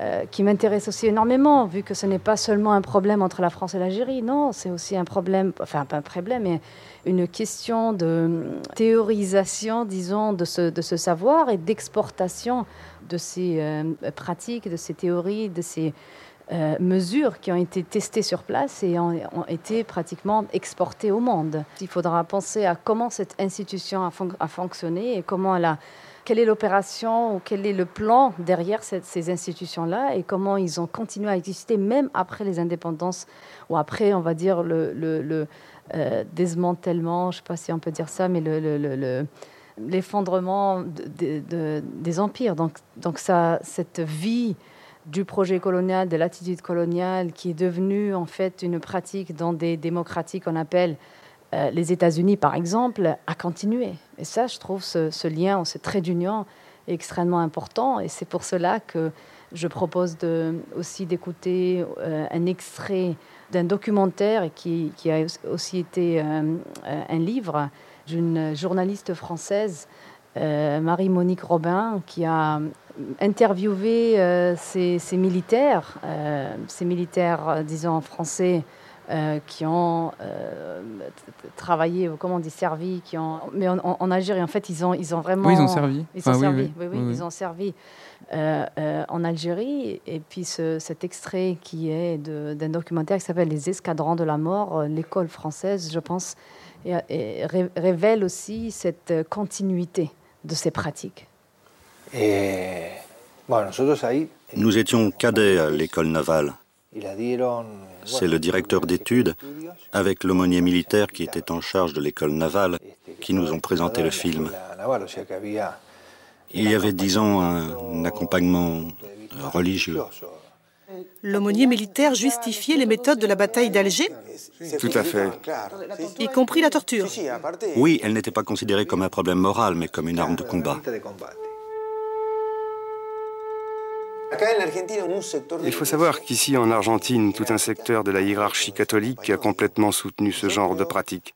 euh, qui m'intéresse aussi énormément, vu que ce n'est pas seulement un problème entre la France et l'Algérie, non, c'est aussi un problème, enfin pas un problème, mais une question de théorisation, disons, de ce, de ce savoir et d'exportation de ces euh, pratiques, de ces théories, de ces euh, mesures qui ont été testées sur place et ont, été pratiquement exportées au monde. Il faudra penser à comment cette institution a, fon- a fonctionné et comment elle a, quelle est l'opération ou quel est le plan derrière ces institutions-là et comment ils ont continué à exister même après les indépendances ou après, on va dire, le, euh, démantèlement, je ne sais pas si on peut dire ça, mais le- le- le- le, l'effondrement de- de- de- des empires. Donc, donc ça, cette vie du projet colonial, de l'attitude coloniale, qui est devenue en fait une pratique dans des démocraties qu'on appelle euh, les États-Unis, par exemple, a continué. Et ça, je trouve ce, lien, ce trait d'union extrêmement important. Et c'est pour cela que je propose de, aussi d'écouter euh, un extrait d'un documentaire qui, qui a aussi été euh, un livre d'une journaliste française, Marie-Monique Robin, qui a interviewé euh, ces, ces militaires, euh, ces militaires, euh, disons, français, euh, qui ont euh, travaillé, ou comment on dit, servi, qui ont, mais en, en- en Algérie, en fait, ils ont, ils ont vraiment... Oui, ils ont servi. Ils ont servi, oui. oui, ils ont servi euh, euh, en Algérie. Et puis ce- cet extrait qui est d'un documentaire qui s'appelle Les Escadrons de la mort, euh, l'école française, je pense, et, et ré- révèle aussi cette euh, continuité de ces pratiques. Nous étions cadets à l'école navale. C'est le directeur d'études, avec l'aumônier militaire qui était en charge de l'école navale, qui nous ont présenté le film. Il y avait, disons, un accompagnement religieux. L'aumônier militaire justifiait les méthodes de la bataille d'Alger, Tout à fait. y compris la torture. Oui, elle n'était pas considérée comme un problème moral, mais comme une arme de combat. Il faut savoir qu'ici en Argentine, tout un secteur de la hiérarchie catholique a complètement soutenu ce genre de pratique.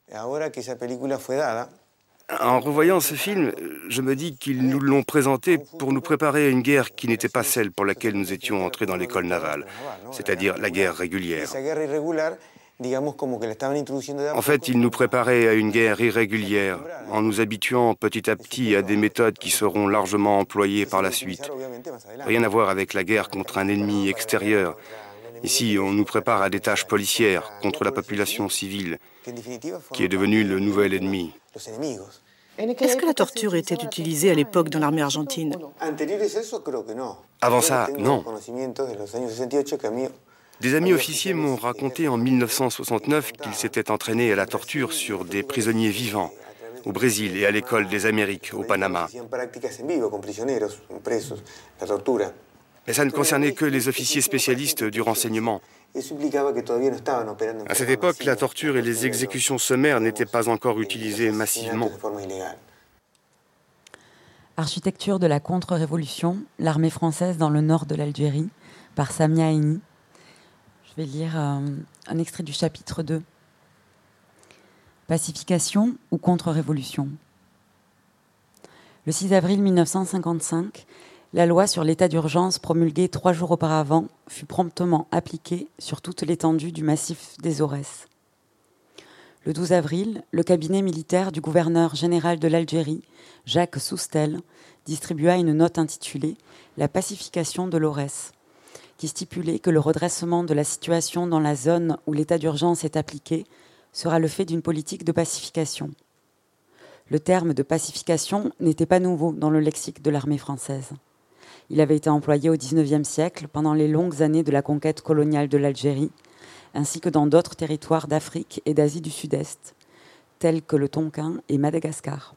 En revoyant ce film, je me dis qu'ils nous l'ont présenté pour nous préparer à une guerre qui n'était pas celle pour laquelle nous étions entrés dans l'école navale, c'est-à-dire la guerre régulière. En fait, ils nous préparaient à une guerre irrégulière, en nous habituant petit à petit à des méthodes qui seront largement employées par la suite. Rien à voir avec la guerre contre un ennemi extérieur. Ici, on nous prépare à des tâches policières contre la population civile, qui est devenue le nouvel ennemi. Est-ce que la torture était utilisée à l'époque dans l'armée argentine. Avant ça, non. conocimientos de los años 68 que a mí Des amis officiers m'ont raconté en 1969 qu'ils s'étaient entraînés à la torture sur des prisonniers vivants, au Brésil et à l'école des Amériques, au Panama. Mais ça ne concernait que les officiers spécialistes du renseignement. À cette époque, la torture et les exécutions sommaires n'étaient pas encore utilisées massivement. Architecture de la contre-révolution, l'armée française dans le nord de l'Algérie, par Samia Eni. Je vais lire euh, un extrait du chapitre 2. Pacification ou contre-révolution? Le 6 avril 1955, la loi sur l'état d'urgence promulguée trois jours auparavant fut promptement appliquée sur toute l'étendue du massif des Aurès. Le 12 avril, le cabinet militaire du gouverneur général de l'Algérie, Jacques Soustel, distribua une note intitulée La pacification de l'Aurès, qui stipulait que le redressement de la situation dans la zone où l'état d'urgence est appliqué sera le fait d'une politique de pacification. Le terme de pacification n'était pas nouveau dans le lexique de l'armée française. Il avait été employé au XIXe siècle pendant les longues années de la conquête coloniale de l'Algérie, ainsi que dans d'autres territoires d'Afrique et d'Asie du Sud-Est, tels que le Tonkin et Madagascar.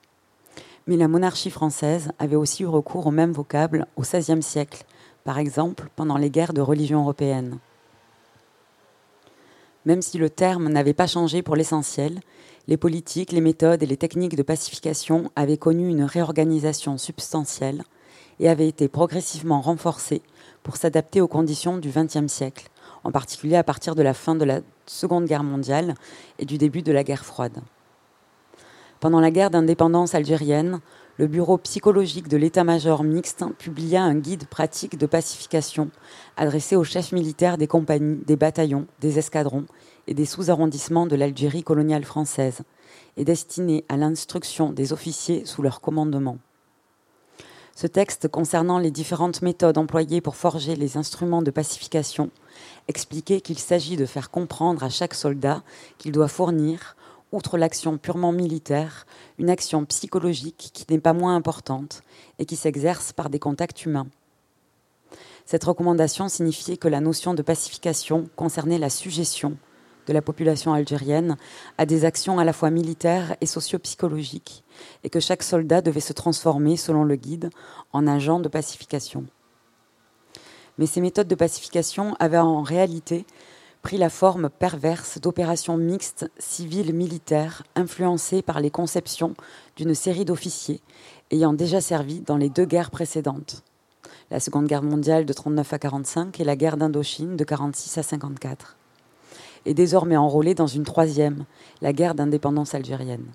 Mais la monarchie française avait aussi eu recours au même vocable au XVIe siècle, par exemple pendant les guerres de religion européennes. Même si le terme n'avait pas changé pour l'essentiel, les politiques, les méthodes et les techniques de pacification avaient connu une réorganisation substantielle et avaient été progressivement renforcées pour s'adapter aux conditions du XXe siècle, en particulier à partir de la fin de la Seconde Guerre mondiale et du début de la guerre froide. Pendant la guerre d'indépendance algérienne, le bureau psychologique de l'état-major mixte publia un guide pratique de pacification adressé aux chefs militaires des compagnies, des bataillons, des escadrons et des sous-arrondissements de l'Algérie coloniale française et destiné à l'instruction des officiers sous leur commandement. Ce texte concernant les différentes méthodes employées pour forger les instruments de pacification expliquait qu'il s'agit de faire comprendre à chaque soldat qu'il doit fournir, outre l'action purement militaire, une action psychologique qui n'est pas moins importante et qui s'exerce par des contacts humains. Cette recommandation signifiait que la notion de pacification concernait la suggestion de la population algérienne à des actions à la fois militaires et socio-psychologiques, et que chaque soldat devait se transformer, selon le guide, en agent de pacification. Mais ces méthodes de pacification avaient en réalité pris la forme perverse d'opérations mixtes civiles-militaires influencées par les conceptions d'une série d'officiers ayant déjà servi dans les deux guerres précédentes, la Seconde Guerre mondiale de 39 à 45 et la guerre d'Indochine de 46 à 54, et désormais enrôlés dans une troisième, la guerre d'indépendance algérienne.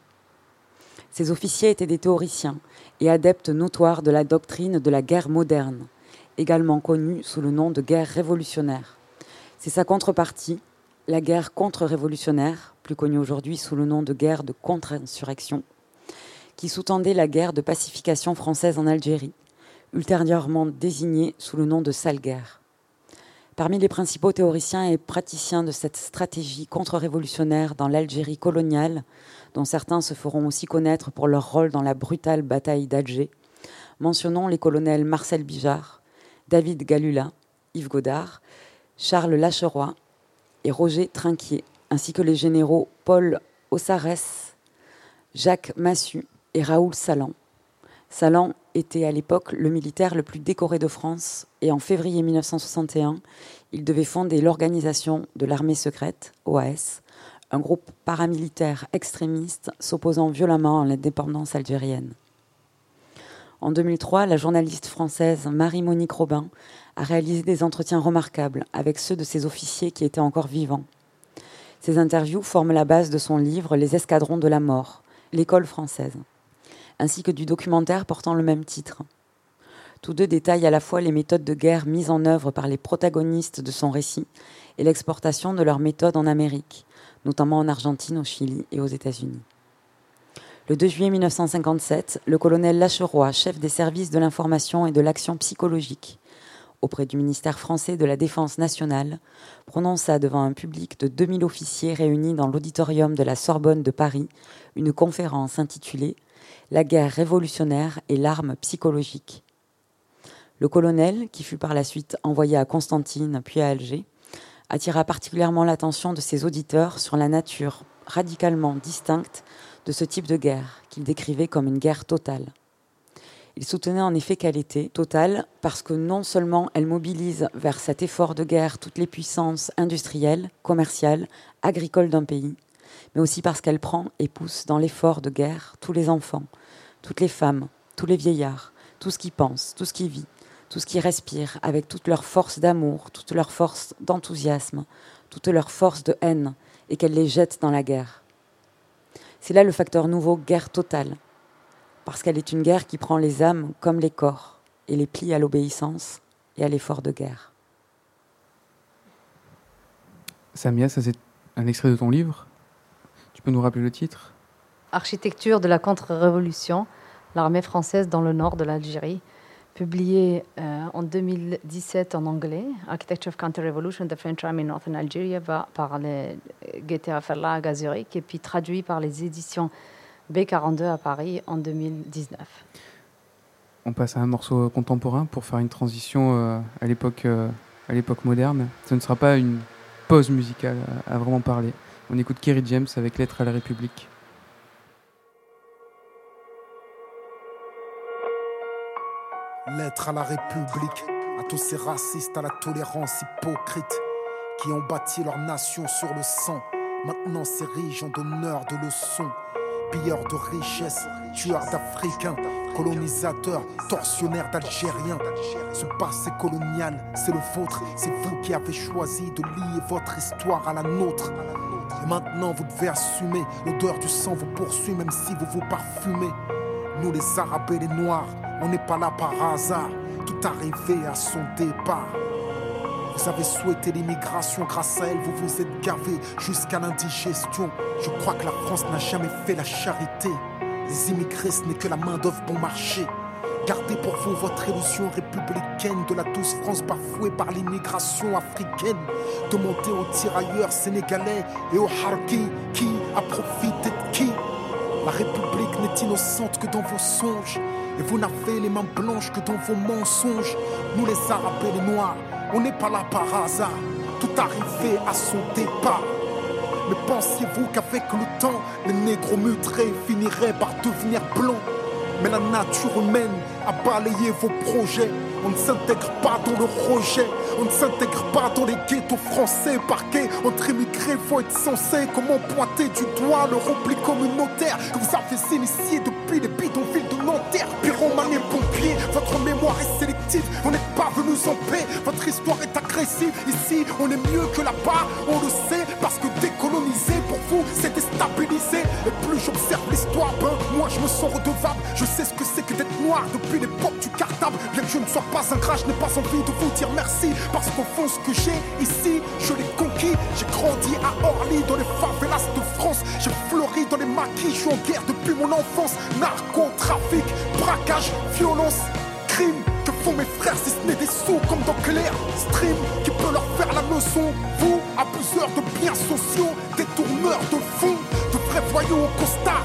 Ces officiers étaient des théoriciens et adeptes notoires de la doctrine de la guerre moderne, également connue sous le nom de guerre révolutionnaire. C'est sa contrepartie, la guerre contre-révolutionnaire, plus connue aujourd'hui sous le nom de guerre de contre-insurrection, qui sous-tendait la guerre de pacification française en Algérie, ultérieurement désignée sous le nom de sale guerre. Parmi les principaux théoriciens et praticiens de cette stratégie contre-révolutionnaire dans l'Algérie coloniale, dont certains se feront aussi connaître pour leur rôle dans la brutale bataille d'Alger, mentionnons les colonels Marcel Bijard, David Galula, Yves Godard, Charles Lacheroy et Roger Trinquier, ainsi que les généraux Paul Ossarès, Jacques Massu et Raoul Salan. Salan était à l'époque le militaire le plus décoré de France et en février 1961, il devait fonder l'organisation de l'armée secrète, OAS, un groupe paramilitaire extrémiste s'opposant violemment à l'indépendance algérienne. En 2003, la journaliste française Marie-Monique Robin a réalisé des entretiens remarquables avec ceux de ses officiers qui étaient encore vivants. Ces interviews forment la base de son livre Les escadrons de la mort, l'école française, ainsi que du documentaire portant le même titre. Tous deux détaillent à la fois les méthodes de guerre mises en œuvre par les protagonistes de son récit et l'exportation de leurs méthodes en Amérique, notamment en Argentine, au Chili et aux États-Unis. Le 2 juillet 1957, le colonel Lacheroy, chef des services de l'information et de l'action psychologique auprès du ministère français de la Défense nationale, prononça devant un public de 2000 officiers réunis dans l'auditorium de la Sorbonne de Paris une conférence intitulée La guerre révolutionnaire et l'arme psychologique. Le colonel, qui fut par la suite envoyé à Constantine puis à Alger, attira particulièrement l'attention de ses auditeurs sur la nature radicalement distincte de ce type de guerre, qu'il décrivait comme une guerre totale. Il soutenait en effet qu'elle était totale parce que non seulement elle mobilise vers cet effort de guerre toutes les puissances industrielles, commerciales, agricoles d'un pays, mais aussi parce qu'elle prend et pousse dans l'effort de guerre tous les enfants, toutes les femmes, tous les vieillards, tout ce qui pense, tout ce qui vit, tout ce qui respire, avec toute leur force d'amour, toute leur force d'enthousiasme, toute leur force de haine, et qu'elle les jette dans la guerre. C'est là le facteur nouveau guerre totale, parce qu'elle est une guerre qui prend les âmes comme les corps et les plie à l'obéissance et à l'effort de guerre. Samia, ça c'est un extrait de ton livre? Tu peux nous rappeler le titre? Architecture de la contre-révolution, l'armée française dans le nord de l'Algérie, publié euh, en 2017 en anglais, Architecture of Counter-Revolution, the French Army in Northern Algeria, par les GTA Verlag à Zurich, et puis traduit par les éditions B42 à Paris en 2019. On passe à un morceau contemporain pour faire une transition euh, à l'époque euh, à l'époque moderne. Ce ne sera pas une pause musicale à, à vraiment parler. On écoute Kerry James avec Lettre à la République. Lettre à la République, à tous ces racistes à la tolérance hypocrite qui ont bâti leur nation sur le sang, maintenant s'érigent en donneurs de leçons, pilleurs de richesses, tueurs d'Africains, colonisateurs, tortionnaires d'Algériens. Ce passé colonial, c'est le vôtre, c'est vous qui avez choisi de lier votre histoire à la nôtre. Et maintenant vous devez assumer, l'odeur du sang vous poursuit même si vous vous parfumez. Nous les Arabes et les Noirs, on n'est pas là par hasard, tout arrivé à son départ. Vous avez souhaité l'immigration, grâce à elle, vous vous êtes gavé jusqu'à l'indigestion. Je crois que la France n'a jamais fait la charité. Les immigrés, ce n'est que la main-d'œuvre bon marché. Gardez pour vous votre illusion républicaine de la douce France bafouée par l'immigration africaine. Demandez aux tirailleurs sénégalais et aux harkis qui a profité de qui. La République n'est innocente que dans vos songes. Et vous n'avez les mains blanches que dans vos mensonges. Nous les Arabes les Noirs, on n'est pas là par hasard. Tout arrivé à son départ. Mais pensiez-vous qu'avec le temps, les négros mutrés finiraient par devenir blancs? Mais la nature humaine a balayé vos projets. On ne s'intègre pas dans le rejet. On ne s'intègre pas dans les ghettos français parqués. Entre immigrés, faut être censé. Comment pointer du doigt le repli communautaire que vous avez initié depuis les bidonvilles de Nanterre Pyromane et votre mémoire est sélective. On n'est pas venus en paix. Votre histoire est agressive. Ici, on est mieux que là-bas. On le sait parce que décoloniser pour vous, c'est déstabiliser. Et plus j'observe l'histoire, ben, moi je me sens redevable. Je sais ce que c'est que d'être noir depuis l'époque du cartable. Bien que je ne sois pas un gras, je n'ai pas envie de vous dire merci. Parce qu'au fond, ce que j'ai ici, je l'ai conquis. J'ai grandi à Orly, dans les favelas de France. J'ai fleuri dans les maquis, je suis en guerre depuis mon enfance. Narcotrafic, braquage, violence, crime. Que font mes frères si ce n'est des sous comme dans Claire Stream qui peut leur faire la leçon. Vous, abuseurs de biens sociaux, détourneurs de fonds, de vrais voyous au costard,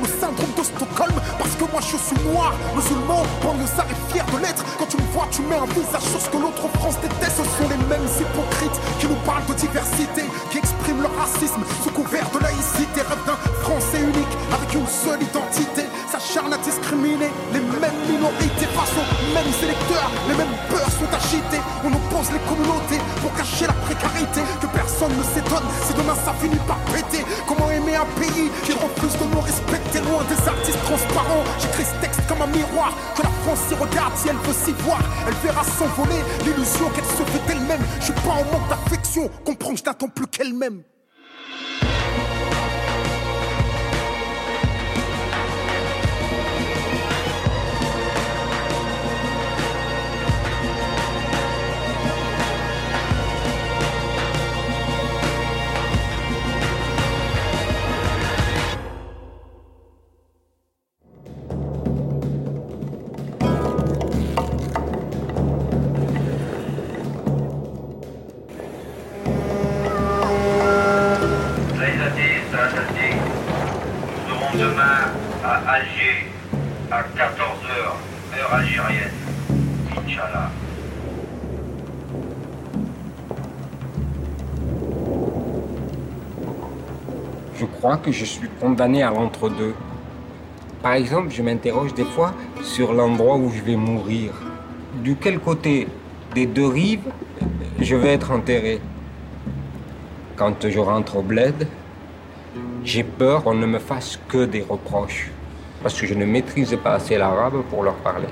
le syndrome de Stockholm. Parce que moi je suis noir, musulman, banlieusard et fier de l'être. Quand tu me vois, tu mets un visage sur ce que l'autre France déteste. Ce sont les mêmes hypocrites qui nous parlent de diversité, qui expriment leur racisme sous couvert de laïcité. Rêve d'un français unique avec une seule identité. S'acharne à discriminer les mêmes minorités face aux mêmes électeurs. Les mêmes peurs sont agitées. On oppose les communautés pour cacher la précarité. Que personne ne s'étonne si demain ça finit par péter. Comment aimer un pays qui refuse de nous respecter loin des artistes transparents? J'écris ce texte comme un miroir. Que la France s'y regarde si elle veut s'y voir. Elle verra s'envoler l'illusion qu'elle se fait d'elle-même. Je suis pas en manque d'affection. Comprends je n'attends plus qu'elle-même. Que je suis condamné à l'entre-deux. Par exemple, je m'interroge des fois sur l'endroit où je vais mourir. Du quel côté des deux rives je vais être enterré? Quand je rentre au bled, j'ai peur qu'on ne me fasse que des reproches. Parce que je ne maîtrise pas assez l'arabe pour leur parler.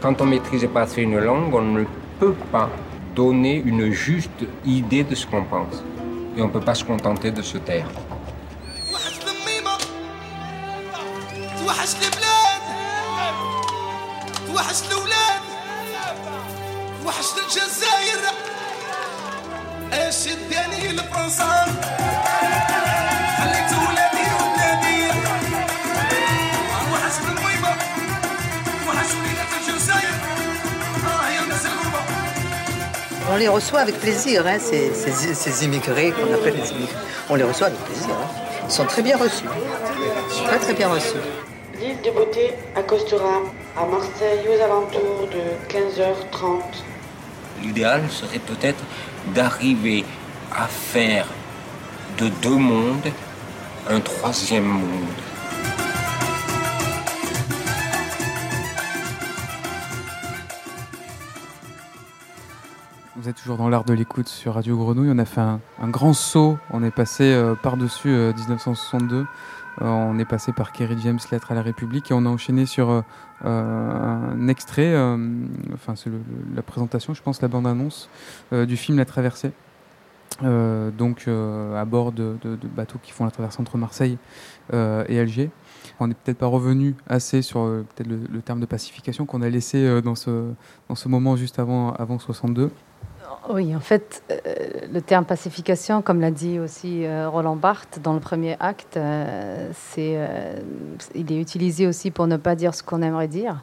Quand on ne maîtrise pas assez une langue, on ne peut pas donner une juste idée de ce qu'on pense. Et on ne peut pas se contenter de se taire. توحش البلاد توحش الاولاد توحشنا الجزائر اش اداني الفرنسا خليت ولادي وبلادي توحش الميمة توحش وليدة الجزائر اه يا الناس الغربة On les reçoit avec plaisir, hein, ces, ces- ces immigrés qu'on appelle les immigrés. On les reçoit avec plaisir. hein. Ils sont très bien reçus. Très très bien reçus. L'île de Beauté accostera à Marseille aux alentours de 15h30. L'idéal serait peut-être d'arriver à faire de deux mondes un troisième monde. Vous êtes toujours dans l'art de l'écoute sur Radio Grenouille. On a fait un, un grand saut. On est passé euh, par-dessus euh, 1962. Euh, on est passé par Kerry James, Lettre à la République, et on a enchaîné sur euh, euh, un extrait, enfin c'est la présentation, je pense, la bande-annonce du film La Traversée. Donc à bord de, bateaux qui font la traversée entre Marseille et Alger. On n'est peut-être pas revenu assez sur peut-être le, le terme de pacification qu'on a laissé dans, ce, dans ce moment juste avant, avant 62. Oui, en fait, euh, le terme pacification, comme l'a dit aussi euh, Roland Barthes dans le premier acte, euh, il est utilisé aussi pour ne pas dire ce qu'on aimerait dire.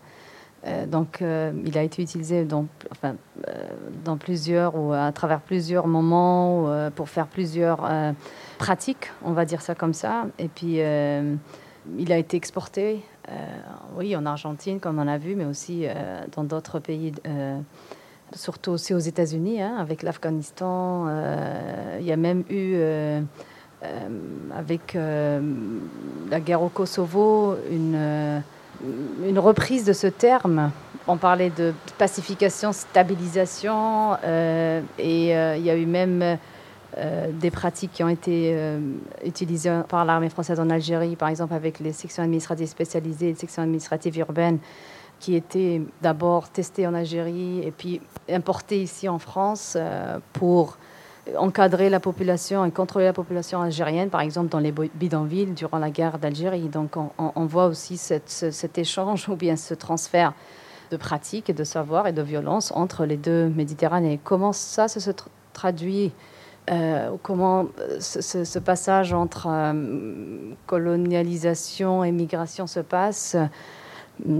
Donc, il a été utilisé dans, plusieurs ou à travers plusieurs moments ou, pour faire plusieurs pratiques, on va dire ça comme ça. Et puis, il a été exporté, oui, en Argentine, comme on a vu, mais aussi dans d'autres pays. Surtout aussi aux États-Unis, hein, avec l'Afghanistan. euh, il y a même eu, euh, euh, avec la guerre au Kosovo, une, reprise de ce terme. On parlait de pacification, stabilisation, et il y a eu même des pratiques qui ont été utilisées par l'armée française en Algérie, par exemple avec les sections administratives spécialisées, les sections administratives urbaines, qui étaient d'abord testées en Algérie et puis importées ici en France euh, pour encadrer la population et contrôler la population algérienne, par exemple dans les bidonvilles durant la guerre d'Algérie. Donc on, voit aussi cet échange ou bien ce transfert de pratiques et de savoir et de violence entre les deux Méditerranées. Comment ça, se tra- traduit euh, comment euh, ce passage entre euh, colonialisation et migration se passe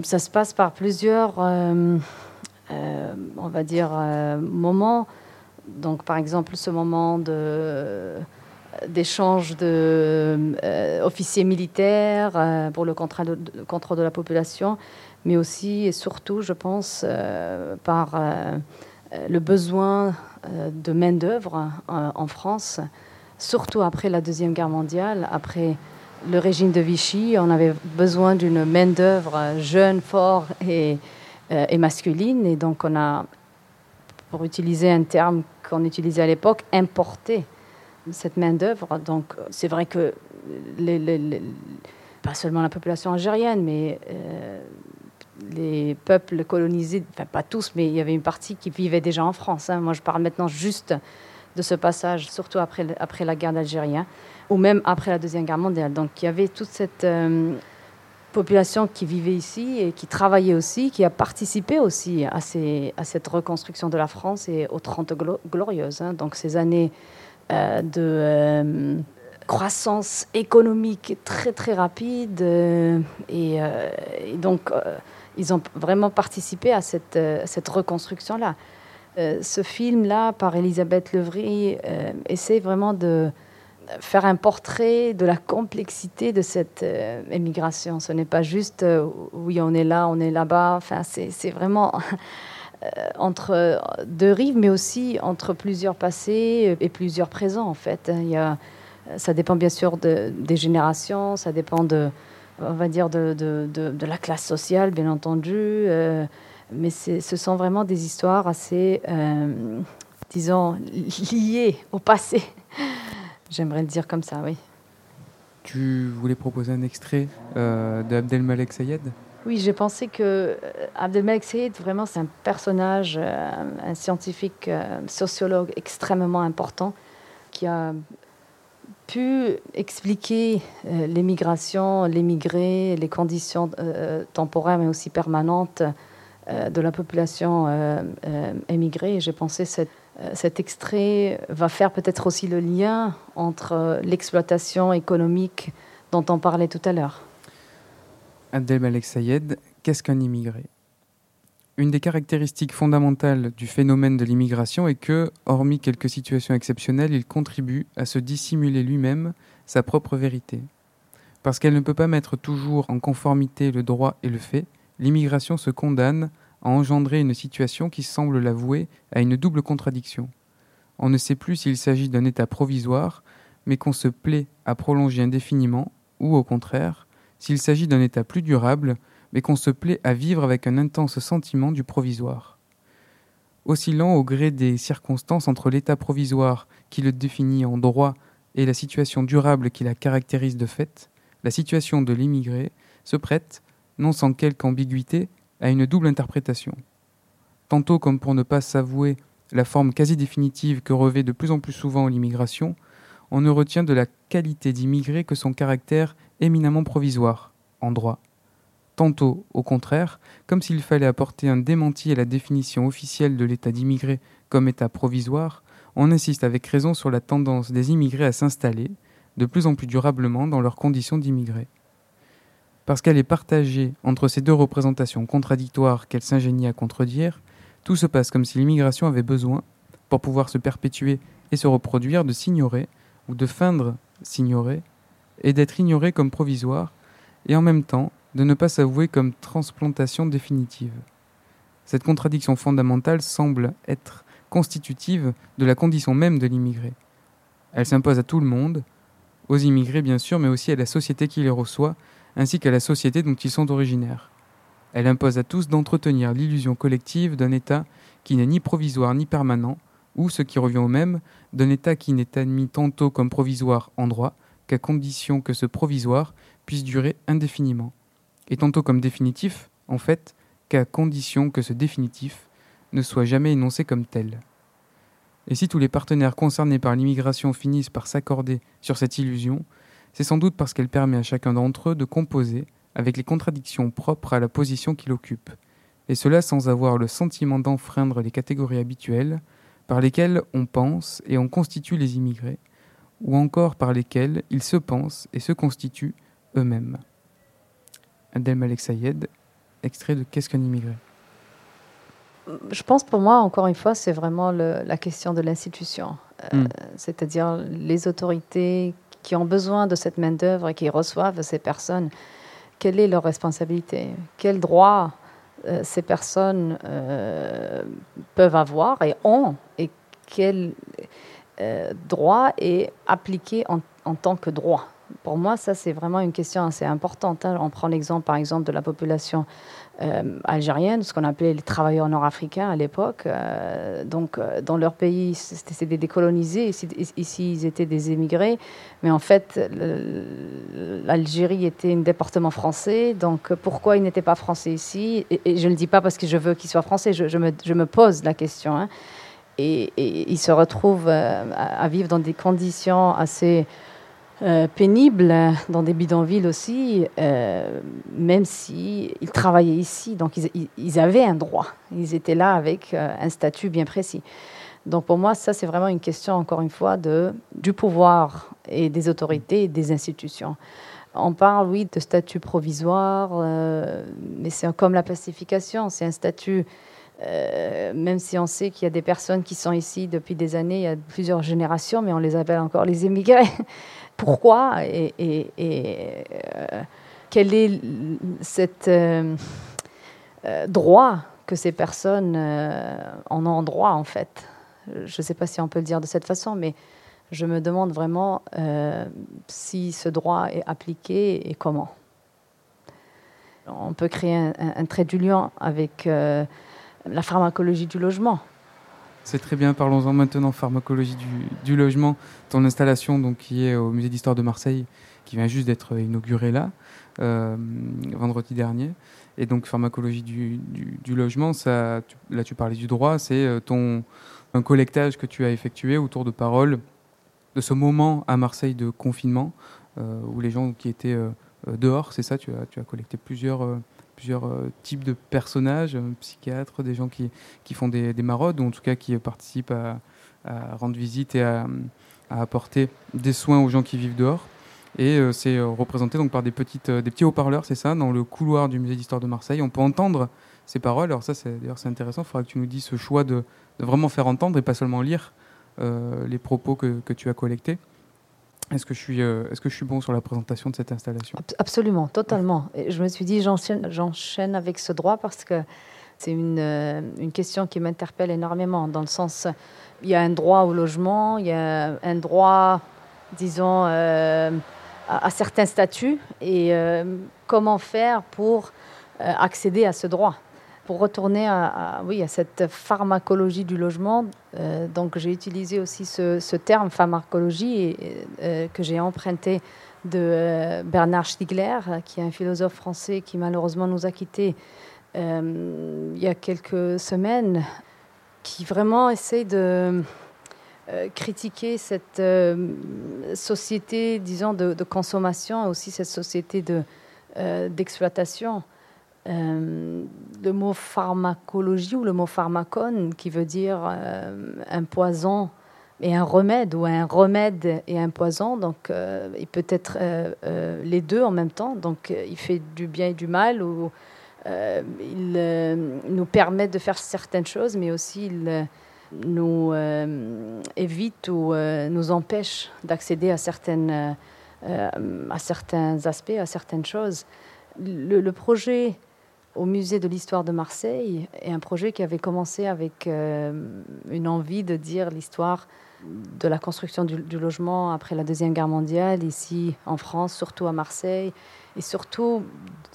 Ça se passe par plusieurs, euh, euh, on va dire, euh, moments. Donc, par exemple, ce moment d'échange de euh, officiers militaires pour le contrôle de, le contrôle de la population, mais aussi et surtout, je pense, par le besoin de main-d'œuvre en France, surtout après la Deuxième Guerre mondiale, après le régime de Vichy. On avait besoin d'une main-d'œuvre jeune, fort et, euh, et masculine. Et donc, on a, pour utiliser un terme qu'on utilisait à l'époque, importé cette main-d'œuvre. Donc, c'est vrai que pas seulement la population algérienne, mais euh, les peuples colonisés, enfin pas tous, mais il y avait une partie qui vivait déjà en France. hein. Moi, je parle maintenant juste de ce passage, surtout après, après la guerre d'Algérie, hein, ou même après la Deuxième Guerre mondiale. Donc, il y avait toute cette euh, population qui vivait ici et qui travaillait aussi, qui a participé aussi à, cette reconstruction de la France et aux 30 glo- glorieuses. hein. Donc, ces années euh, de euh, croissance économique très très rapide et, donc ils ont vraiment participé à cette, cette reconstruction là. ce film là par Elisabeth Levry essaie vraiment de faire un portrait de la complexité de cette euh, émigration. Ce n'est pas juste euh, oui on est là, on est là-bas. Enfin c'est vraiment euh, entre deux rives, mais aussi entre plusieurs passés et plusieurs présents, en fait. Ça dépend bien sûr de- des générations, ça dépend de, on va dire, de, la classe sociale, bien entendu. mais ce sont vraiment des histoires assez, disons, liées au passé. J'aimerais le dire comme ça, oui. Tu voulais proposer un extrait euh, d'Abdelmalek Sayed? Oui, j'ai pensé que euh, Abdelmalek Sayed, vraiment, c'est un personnage, euh, un scientifique, euh, sociologue extrêmement important qui a pu expliquer euh, l'émigration, l'émigré, les conditions temporaires mais aussi permanentes de la population émigrée. J'ai pensé que cet, euh, cet extrait va faire peut-être aussi le lien entre euh, l'exploitation économique dont on parlait tout à l'heure. Abdelmalek Sayed, qu'est-ce qu'un immigré? Une des caractéristiques fondamentales du phénomène de l'immigration est que, hormis quelques situations exceptionnelles, il contribue à se dissimuler lui-même sa propre vérité. Parce qu'elle ne peut pas mettre toujours en conformité le droit et le fait, l'immigration se condamne à engendrer une situation qui semble l'avouer à une double contradiction. On ne sait plus s'il s'agit d'un état provisoire, mais qu'on se plaît à prolonger indéfiniment, ou au contraire, s'il s'agit d'un état plus durable, mais qu'on se plaît à vivre avec un intense sentiment du provisoire. Oscillant au gré des circonstances entre l'état provisoire qui le définit en droit et la situation durable qui la caractérise de fait, la situation de l'immigré se prête, non sans quelque ambiguïté, à une double interprétation. Tantôt comme pour ne pas s'avouer la forme quasi définitive que revêt de plus en plus souvent l'immigration, on ne retient de la qualité d'immigré que son caractère éminemment provisoire, en droit. Tantôt, au contraire, comme s'il fallait apporter un démenti à la définition officielle de l'état d'immigré comme état provisoire, on insiste avec raison sur la tendance des immigrés à s'installer, de plus en plus durablement, dans leurs conditions d'immigrés. Parce qu'elle est partagée entre ces deux représentations contradictoires qu'elle s'ingénie à contredire, tout se passe comme si l'immigration avait besoin, pour pouvoir se perpétuer et se reproduire, de s'ignorer, ou de feindre s'ignorer, et d'être ignorée comme provisoire, et en même temps de ne pas s'avouer comme transplantation définitive. Cette contradiction fondamentale semble être constitutive de la condition même de l'immigré. Elle s'impose à tout le monde, aux immigrés bien sûr, mais aussi à la société qui les reçoit, ainsi qu'à la société dont ils sont originaires. Elle impose à tous d'entretenir l'illusion collective d'un État qui n'est ni provisoire ni permanent, ou, ce qui revient au même, d'un État qui n'est admis tantôt comme provisoire en droit, qu'à condition que ce provisoire puisse durer indéfiniment, et tantôt comme définitif, en fait, qu'à condition que ce définitif ne soit jamais énoncé comme tel. Et si tous les partenaires concernés par l'immigration finissent par s'accorder sur cette illusion, c'est sans doute parce qu'elle permet à chacun d'entre eux de composer avec les contradictions propres à la position qu'il occupe, et cela sans avoir le sentiment d'enfreindre les catégories habituelles par lesquelles on pense et on constitue les immigrés, ou encore par lesquelles ils se pensent et se constituent eux-mêmes. Abdelmalek Sayed, extrait de Qu'est-ce qu'un immigré? Je pense pour moi, encore une fois, c'est vraiment le- la question de l'institution. Euh, Mm. C'est-à-dire les autorités qui ont besoin de cette main-d'œuvre et qui reçoivent ces personnes. Quelle est leur responsabilité? Quels droits euh, ces personnes euh, peuvent avoir et ont? Et quel euh, droit est appliqué en, en tant que droit? Pour moi, ça, c'est vraiment une question assez importante. hein. On prend l'exemple, par exemple, de la population euh, algérienne, ce qu'on appelait les travailleurs nord-africains à l'époque. Euh, donc, euh, dans leur pays, c'était des décolonisés. Ici, ils étaient des émigrés. Mais en fait, l'Algérie était un département français. Donc, pourquoi ils n'étaient pas français ici? Et, je ne le dis pas parce que je veux qu'ils soient français. Je, me, pose la question. hein. Et, ils se retrouvent euh, à vivre dans des conditions assez euh, pénibles, dans des bidonvilles aussi, euh, même si travaillaient ici. Donc, ils, avaient un droit. Ils étaient là avec euh, un statut bien précis. Donc, pour moi, ça, c'est vraiment une question, encore une fois, de, du pouvoir et des autorités et des institutions. On parle, oui, de statut provisoire, euh, mais c'est comme la pacification, c'est un statut, même si on sait qu'il y a des personnes qui sont ici depuis des années, il y a plusieurs générations, mais on les appelle encore les immigrés. Pourquoi et, euh, quel est cet euh, euh, droit que ces personnes en ont droit, en fait Je ne sais pas si on peut le dire de cette façon, mais je me demande vraiment si ce droit est appliqué et comment. On peut créer un, un- trait d'union avec euh, la pharmacologie du logement. C'est très bien, parlons-en maintenant pharmacologie du, logement. Ton installation donc, qui est au musée d'histoire de Marseille, qui vient juste d'être inaugurée là, euh, vendredi dernier. Et donc pharmacologie du, logement, là tu parlais du droit, c'est euh, ton un collectage que tu as effectué autour de paroles de ce moment à Marseille de confinement, où les gens qui étaient dehors, c'est ça, tu as collecté plusieurs, plusieurs types de personnages, psychiatres, des gens qui, qui font des, des, maraudes, ou en tout cas qui participent à, rendre visite et à, à, apporter des soins aux gens qui vivent dehors. Et euh, c'est représenté donc par des, petites, euh, des petits haut-parleurs, c'est ça, dans le couloir du musée d'histoire de Marseille. On peut entendre ces paroles. Alors ça, c'est, d'ailleurs, c'est intéressant. Il faudra que tu nous dises ce choix de, de, vraiment faire entendre et pas seulement lire euh, les propos que, que, tu as collectés. Est-ce que, je suis, euh, est-ce que je suis bon sur la présentation de cette installation? Absolument, totalement. Je me suis dit, j'enchaîne, j'enchaîne avec ce droit parce que c'est une, euh, une question qui m'interpelle énormément, dans le sens, il y a un droit au logement, il y a un droit, disons, euh, à, certains statuts, et comment faire pour accéder à ce droit? Pour retourner à, oui, à cette pharmacologie du logement, euh, donc j'ai utilisé aussi ce, terme pharmacologie euh, que j'ai emprunté de euh, Bernard Stiegler, qui est un philosophe français qui malheureusement nous a quittés il y a quelques semaines, qui vraiment essaye de critiquer cette société, disons, de, de, consommation, et aussi cette société d'exploitation. Euh, le mot pharmacologie ou le mot pharmacone qui veut dire euh, un poison et un remède ou un remède et un poison donc euh, il peut être euh, euh, les deux en même temps donc euh, il fait du bien et du mal ou il nous permet de faire certaines choses mais aussi il nous évite ou nous empêche d'accéder à certaines à certains aspects à certaines choses. Le projet au musée de l'histoire de Marseille est un projet qui avait commencé avec euh, une envie de dire l'histoire de la construction du, logement après la Deuxième Guerre mondiale, ici en France, surtout à Marseille, et surtout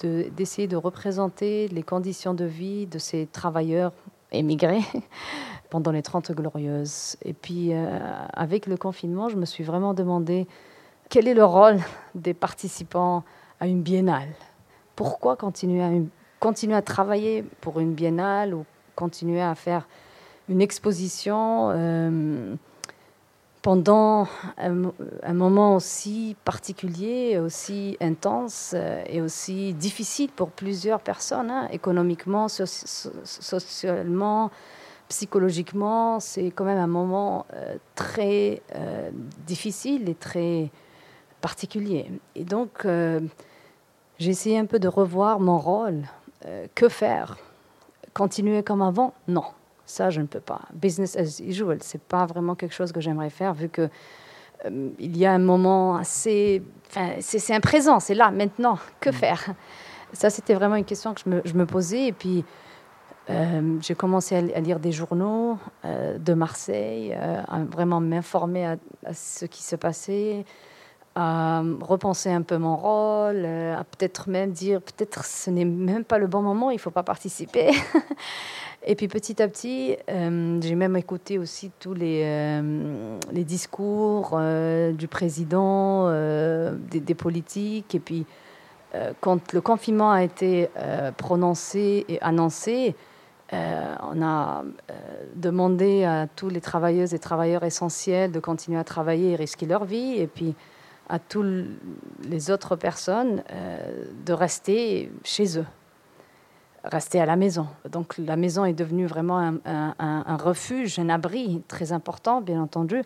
d'essayer de, de, représenter les conditions de vie de ces travailleurs émigrés pendant les 30 glorieuses. Et puis, euh, avec le confinement, je me suis vraiment demandé quel est le rôle des participants à une biennale? Pourquoi continuer à une continuer à travailler pour une biennale ou continuer à faire une exposition euh, pendant un, moment aussi particulier, aussi intense euh, et aussi difficile pour plusieurs personnes, hein, économiquement, so socialement, psychologiquement. C'est quand même un moment euh, très difficile et très particulier. Et donc, j'ai essayé un peu de revoir mon rôle euh, que faire? Continuer comme avant? Non, ça je ne peux pas. Business as usual, c'est pas vraiment quelque chose que j'aimerais faire vu que euh, il y a un moment assez, enfin c'est un présent, c'est là maintenant. Que mm. faire? Ça c'était vraiment une question que je me, je me posais et puis. Euh, j'ai commencé à, lire des journaux de Marseille, à vraiment m'informer à, à, ce qui se passait, à repenser un peu mon rôle, euh, à peut-être même dire peut-être ce n'est même pas le bon moment, il ne faut pas participer. Et puis petit à petit, euh, j'ai même écouté aussi tous les, euh, discours du président, des, des, politiques. Et puis quand le confinement a été prononcé et annoncé, on a demandé à tous les travailleuses et travailleurs essentiels de continuer à travailler et risquer leur vie. Et puis à toutes les autres personnes euh, de rester chez eux, rester à la maison. Donc la maison est devenue vraiment un, un, un refuge, un abri très important, bien entendu.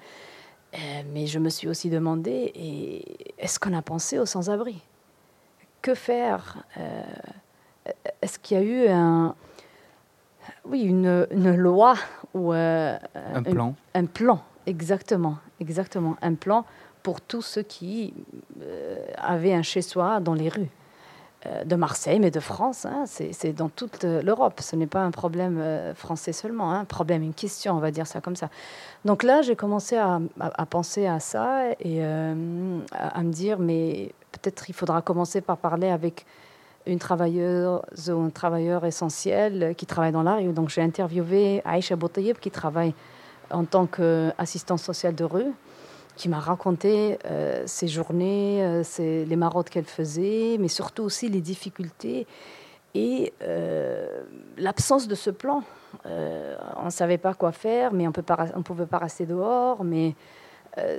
Euh, mais je me suis aussi demandé, est-ce qu'on a pensé aux sans-abri? Que faire? Euh, Est-ce qu'il y a eu un, oui, une, une loi ou un plan un, un plan, exactement, exactement, un plan pour tous ceux qui euh, avaient un chez-soi dans les rues euh, de Marseille, mais de France. Hein, c'est dans toute l'Europe. Ce n'est pas un problème euh, français seulement, un hein, problème, une question, on va dire ça comme ça. Donc là, j'ai commencé à, penser à ça et à, à, me dire, mais peut-être il faudra commencer par parler avec une travailleuse ou un travailleur essentiel qui travaille dans la rue. Donc j'ai interviewé Aïcha Boutayeb qui travaille en tant qu'assistante sociale de rue qui m'a raconté euh, ses journées, euh, les maraudes qu'elle faisait, mais surtout aussi les difficultés et euh, l'absence de ce plan. On ne savait pas quoi faire, mais on ne pouvait pas rester dehors, mais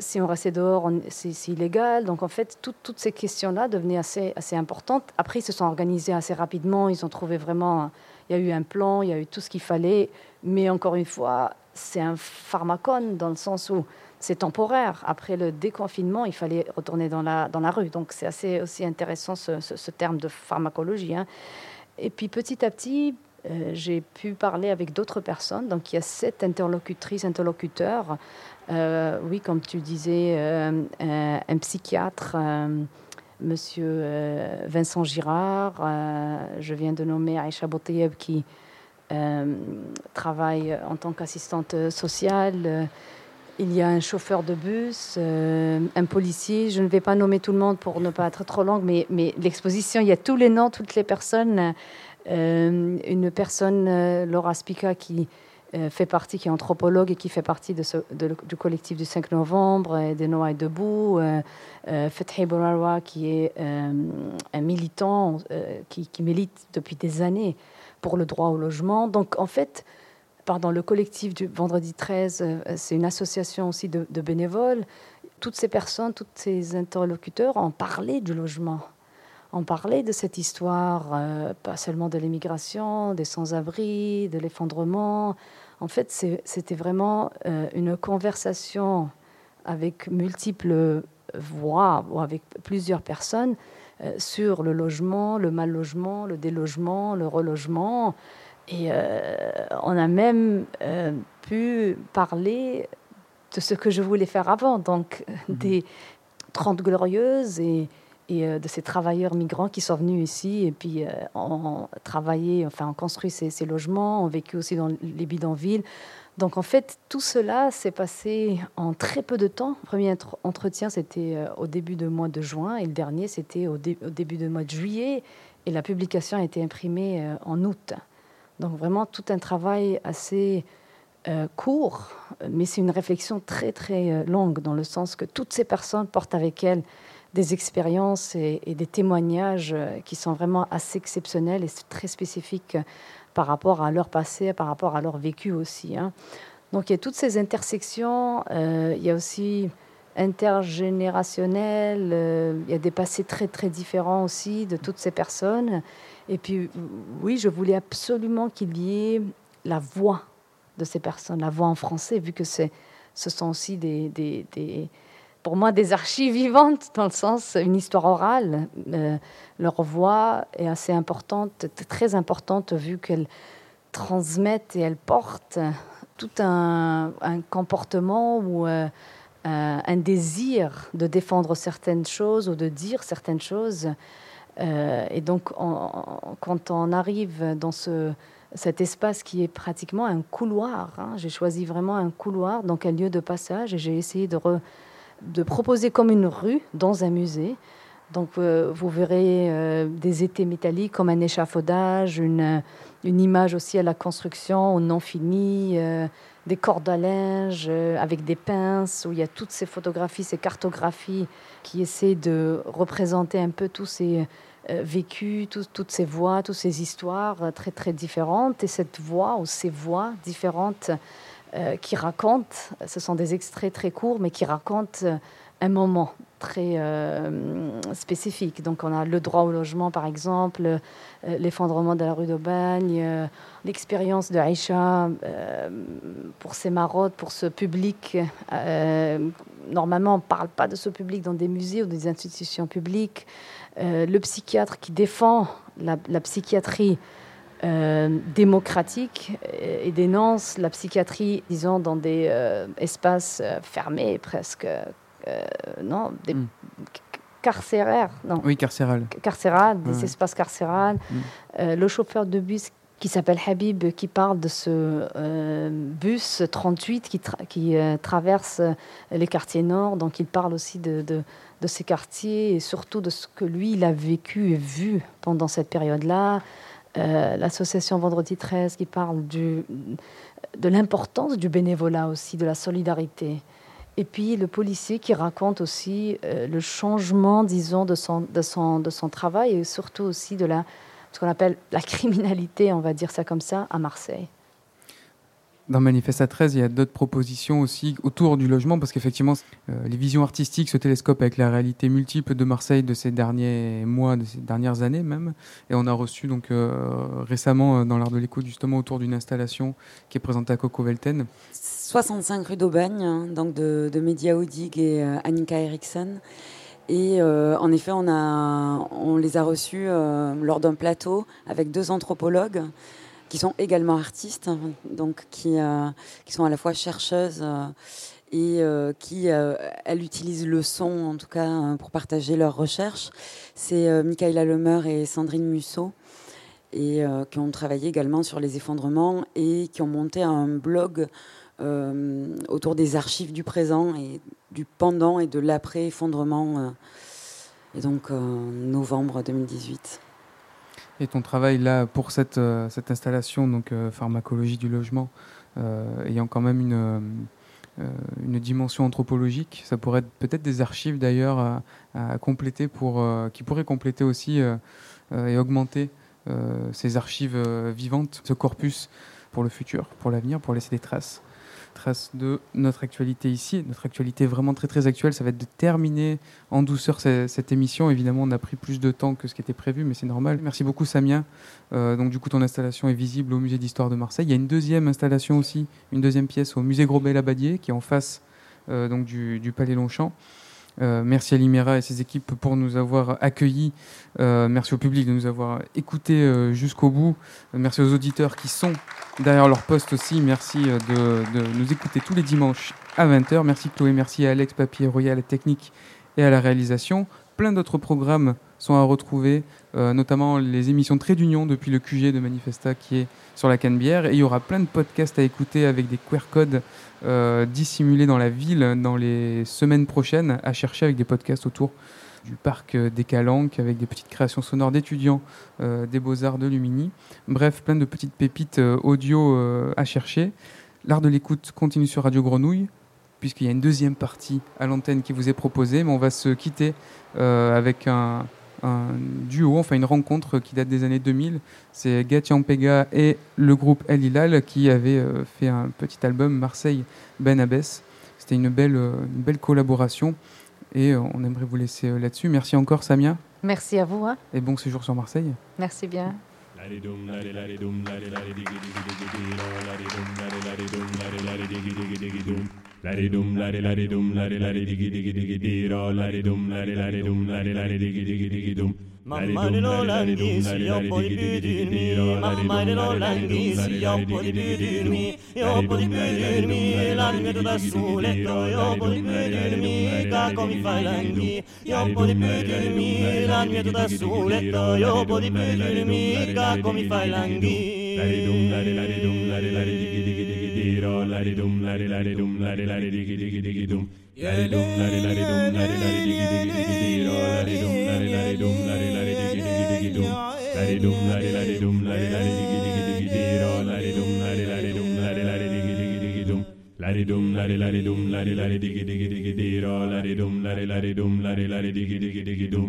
si on restait dehors, c'est illégal. Donc en fait, toutes ces questions-là devenaient assez, assez importantes. Après, ils se sont organisés assez rapidement. Ils ont trouvé vraiment, il y a eu un plan, il y a eu tout ce qu'il fallait. Mais encore une fois, c'est un pharmacone dans le sens où c'est temporaire. Après le déconfinement, il fallait retourner dans la, dans la rue. Donc c'est assez aussi intéressant ce, terme de pharmacologie. Hein. Et puis petit à petit, euh, j'ai pu parler avec d'autres personnes. Donc il y a sept interlocutrices, interlocuteurs. Euh, oui, comme tu disais, euh, un, psychiatre, Monsieur Vincent Girard. je viens de nommer Aïcha Boteyeb qui travaille en tant qu'assistante sociale. Il y a un chauffeur de bus, un policier. Je ne vais pas nommer tout le monde pour ne pas être trop longue, mais, l'exposition, il y a tous les noms, toutes les personnes euh, une personne, euh, Laura Spica, qui euh, fait partie, qui est anthropologue et qui fait partie du collectif du 5 novembre et des Noailles debout. Euh, Fethi Bourarwa, qui est un militant qui, milite depuis des années pour le droit au logement. Donc, en fait, pardon, le collectif du Vendredi 13, c'est une association aussi de, bénévoles. Toutes ces personnes, tous ces interlocuteurs ont parlé du logement on parlait de cette histoire, euh, pas seulement de l'immigration, des sans-abri, de l'effondrement. En fait, c'était vraiment euh, une conversation avec multiples voix ou avec plusieurs personnes euh, sur le logement, le mal logement, le délogement, le relogement. Et on a même pu parler de ce que je voulais faire avant, donc mmh des Trente Glorieuses et et euh, de ces travailleurs migrants qui sont venus ici et puis euh, ont travaillé, enfin ont construit ces, logements, ont vécu aussi dans les bidonvilles. Donc en fait, tout cela s'est passé en très peu de temps. Le premier entretien, c'était euh, au début du mois de juin et le dernier, c'était au, début du mois de juillet et la publication a été imprimée en août. Donc vraiment tout un travail assez court, mais c'est une réflexion très très longue dans le sens que toutes ces personnes portent avec elles des expériences et, des témoignages euh, qui sont vraiment assez exceptionnels et très spécifiques par rapport à leur passé, par rapport à leur vécu aussi. Hein. Donc il y a toutes ces intersections, euh, il y a aussi intergénérationnel, euh, il y a des passés très très différents aussi de toutes ces personnes. Et puis oui, je voulais absolument qu'il y ait la voix de ces personnes, la voix en français, vu que c'est, ce sont aussi des, des pour moi des archives vivantes, dans le sens une histoire orale. Euh, leur voix est assez importante, très importante, vu qu'elle transmettent et elles portent tout un, comportement ou un désir de défendre certaines choses ou de dire certaines choses. Euh, et donc, quand on arrive dans ce, cet espace qui est pratiquement un couloir, hein, j'ai choisi vraiment un couloir, donc un lieu de passage, et j'ai essayé de de proposer comme une rue dans un musée. Donc euh, vous verrez euh, des étés métalliques comme un échafaudage, une, une, image aussi à la construction au non fini, euh, des cordes à linge avec des pinces, où il y a toutes ces photographies, ces cartographies qui essaient de représenter un peu tous ces vécus, toutes ces voix, toutes ces histoires très très différentes. Et cette voix ou ces voix différentes euh, qui racontent, ce sont des extraits très courts, mais qui racontent euh, un moment très euh, spécifique. Donc on a le droit au logement, par exemple, l'effondrement de la rue d'Aubagne, l'expérience de Aïcha pour ses marottes, pour ce public. normalement, on ne parle pas de ce public dans des musées ou des institutions publiques. le psychiatre qui défend la, psychiatrie euh, démocratique et dénonce la psychiatrie, disons, dans des euh, espaces euh, fermés, presque, non, des mm. carcéraires, non. Oui, carcéral. Carcéral, des espaces carcérales. Mm. le chauffeur de bus qui s'appelle Habib, qui parle de ce bus 38 qui, qui traverse les quartiers nord. Donc il parle aussi de, de, de, ces quartiers et surtout de ce que lui, il a vécu et vu pendant cette période-là. Euh, l'association Vendredi 13 qui parle du, de l'importance du bénévolat aussi, de la solidarité. Et puis le policier qui raconte aussi euh, le changement, disons, de son, de, son, de son travail et surtout aussi de la, ce qu'on appelle la criminalité, on va dire ça comme ça, à Marseille. Dans Manifesta 13, il y a d'autres propositions aussi autour du logement, parce qu'effectivement, euh, les visions artistiques se télescopent avec la réalité multiple de Marseille de ces derniers mois, de ces dernières années même. Et on a reçu donc euh, récemment euh, dans l'art de l'écoute justement autour d'une installation qui est présentée à Coco Velten. 65 rue d'Aubagne, hein, donc de, de Media Odig et Annika Eriksson. Et en effet, on, les a reçus lors d'un plateau avec deux anthropologues qui sont également artistes, hein, donc qui, euh, qui sont à la fois chercheuses euh, et euh, qui, elles, utilisent le son, en tout cas, pour partager leurs recherches. C'est Michaela Lemeur et Sandrine Musso, et qui ont travaillé également sur les effondrements et qui ont monté un blog autour des archives du présent et du pendant et de l'après-effondrement, euh, et donc novembre 2018. Et ton travail là pour cette, euh, installation, donc euh, pharmacologie du logement, euh, ayant quand même une, dimension anthropologique, ça pourrait être peut-être des archives d'ailleurs à, compléter pour, qui pourraient compléter aussi et augmenter ces archives vivantes, ce corpus pour le futur, pour l'avenir, pour laisser des traces traces de notre actualité ici. Notre actualité vraiment très très actuelle, ça va être de terminer en douceur ce- cette émission. Évidemment, on a pris plus de temps que ce qui était prévu, mais c'est normal. Merci beaucoup Samia. Euh, donc du coup, ton installation est visible au musée d'histoire de Marseille. Il y a une deuxième installation aussi, une deuxième pièce au musée Grobet-Labadier, qui est en face euh, donc du, du Palais Longchamp. Euh, merci à Limera et ses équipes pour nous avoir accueillis. Euh, merci au public de nous avoir écoutés euh, jusqu'au bout. Merci aux auditeurs qui sont derrière leur poste aussi. Merci de, nous écouter tous les dimanches à 20h. Merci Chloé, merci à Alex Papier Royal technique et à la réalisation. Plein d'autres programmes sont à retrouver, euh, notamment les émissions Trait d'Union depuis le QG de Manifesta qui est sur la Canebière. Et il y aura plein de podcasts à écouter avec des QR codes euh, dissimulés dans la ville dans les semaines prochaines, à chercher avec des podcasts autour du parc euh, des Calanques, avec des petites créations sonores d'étudiants des Beaux-Arts de Lumini. Bref, plein de petites pépites audio à chercher. L'art de l'écoute continue sur Radio Grenouille, puisqu'il y a une deuxième partie à l'antenne qui vous est proposée, mais on va se quitter avec un, un duo, enfin une rencontre qui date des années 2000. C'est Gatian Pega et le groupe El Hilal qui avaient euh, fait un petit album Marseille Ben Abbès. C'était une belle, euh, une belle collaboration et euh, on aimerait vous laisser là-dessus. Merci encore Samia Merci à vous. hein. et bon séjour sur Marseille. Merci bien. Laridum lare laridum lare lare digi digi digi diro laridum lare laridum lare lare digi digi digi dum Mammarelo langisi, io poi pudurmi, mammarelo langisi, io poi pudurmi, io poi pudurmi, l'anima da soletto, io poi pudurmi, caco mi fai langhi, io poi pudurmi, l'anima da soletto, io poi pudurmi, caco mi fai langhi. ladi dum ladi ladi dum ladi ladi diggy diggy diggy dum ladi dum ladi ladi dum ladi ladi diggy diggy diggy diggy do ladi dum ladi ladi dum ladi ladi diggy diggy diggy dum ladi dum ladi ladi dum ladi ladi diggy diggy diggy diggy do ladi dum ladi ladi dum ladi ladi diggy diggy diggy dum ladi dum ladi ladi dum ladi ladi diggy diggy diggy diggy do ladi dum ladi ladi dum ladi ladi diggy diggy diggy dum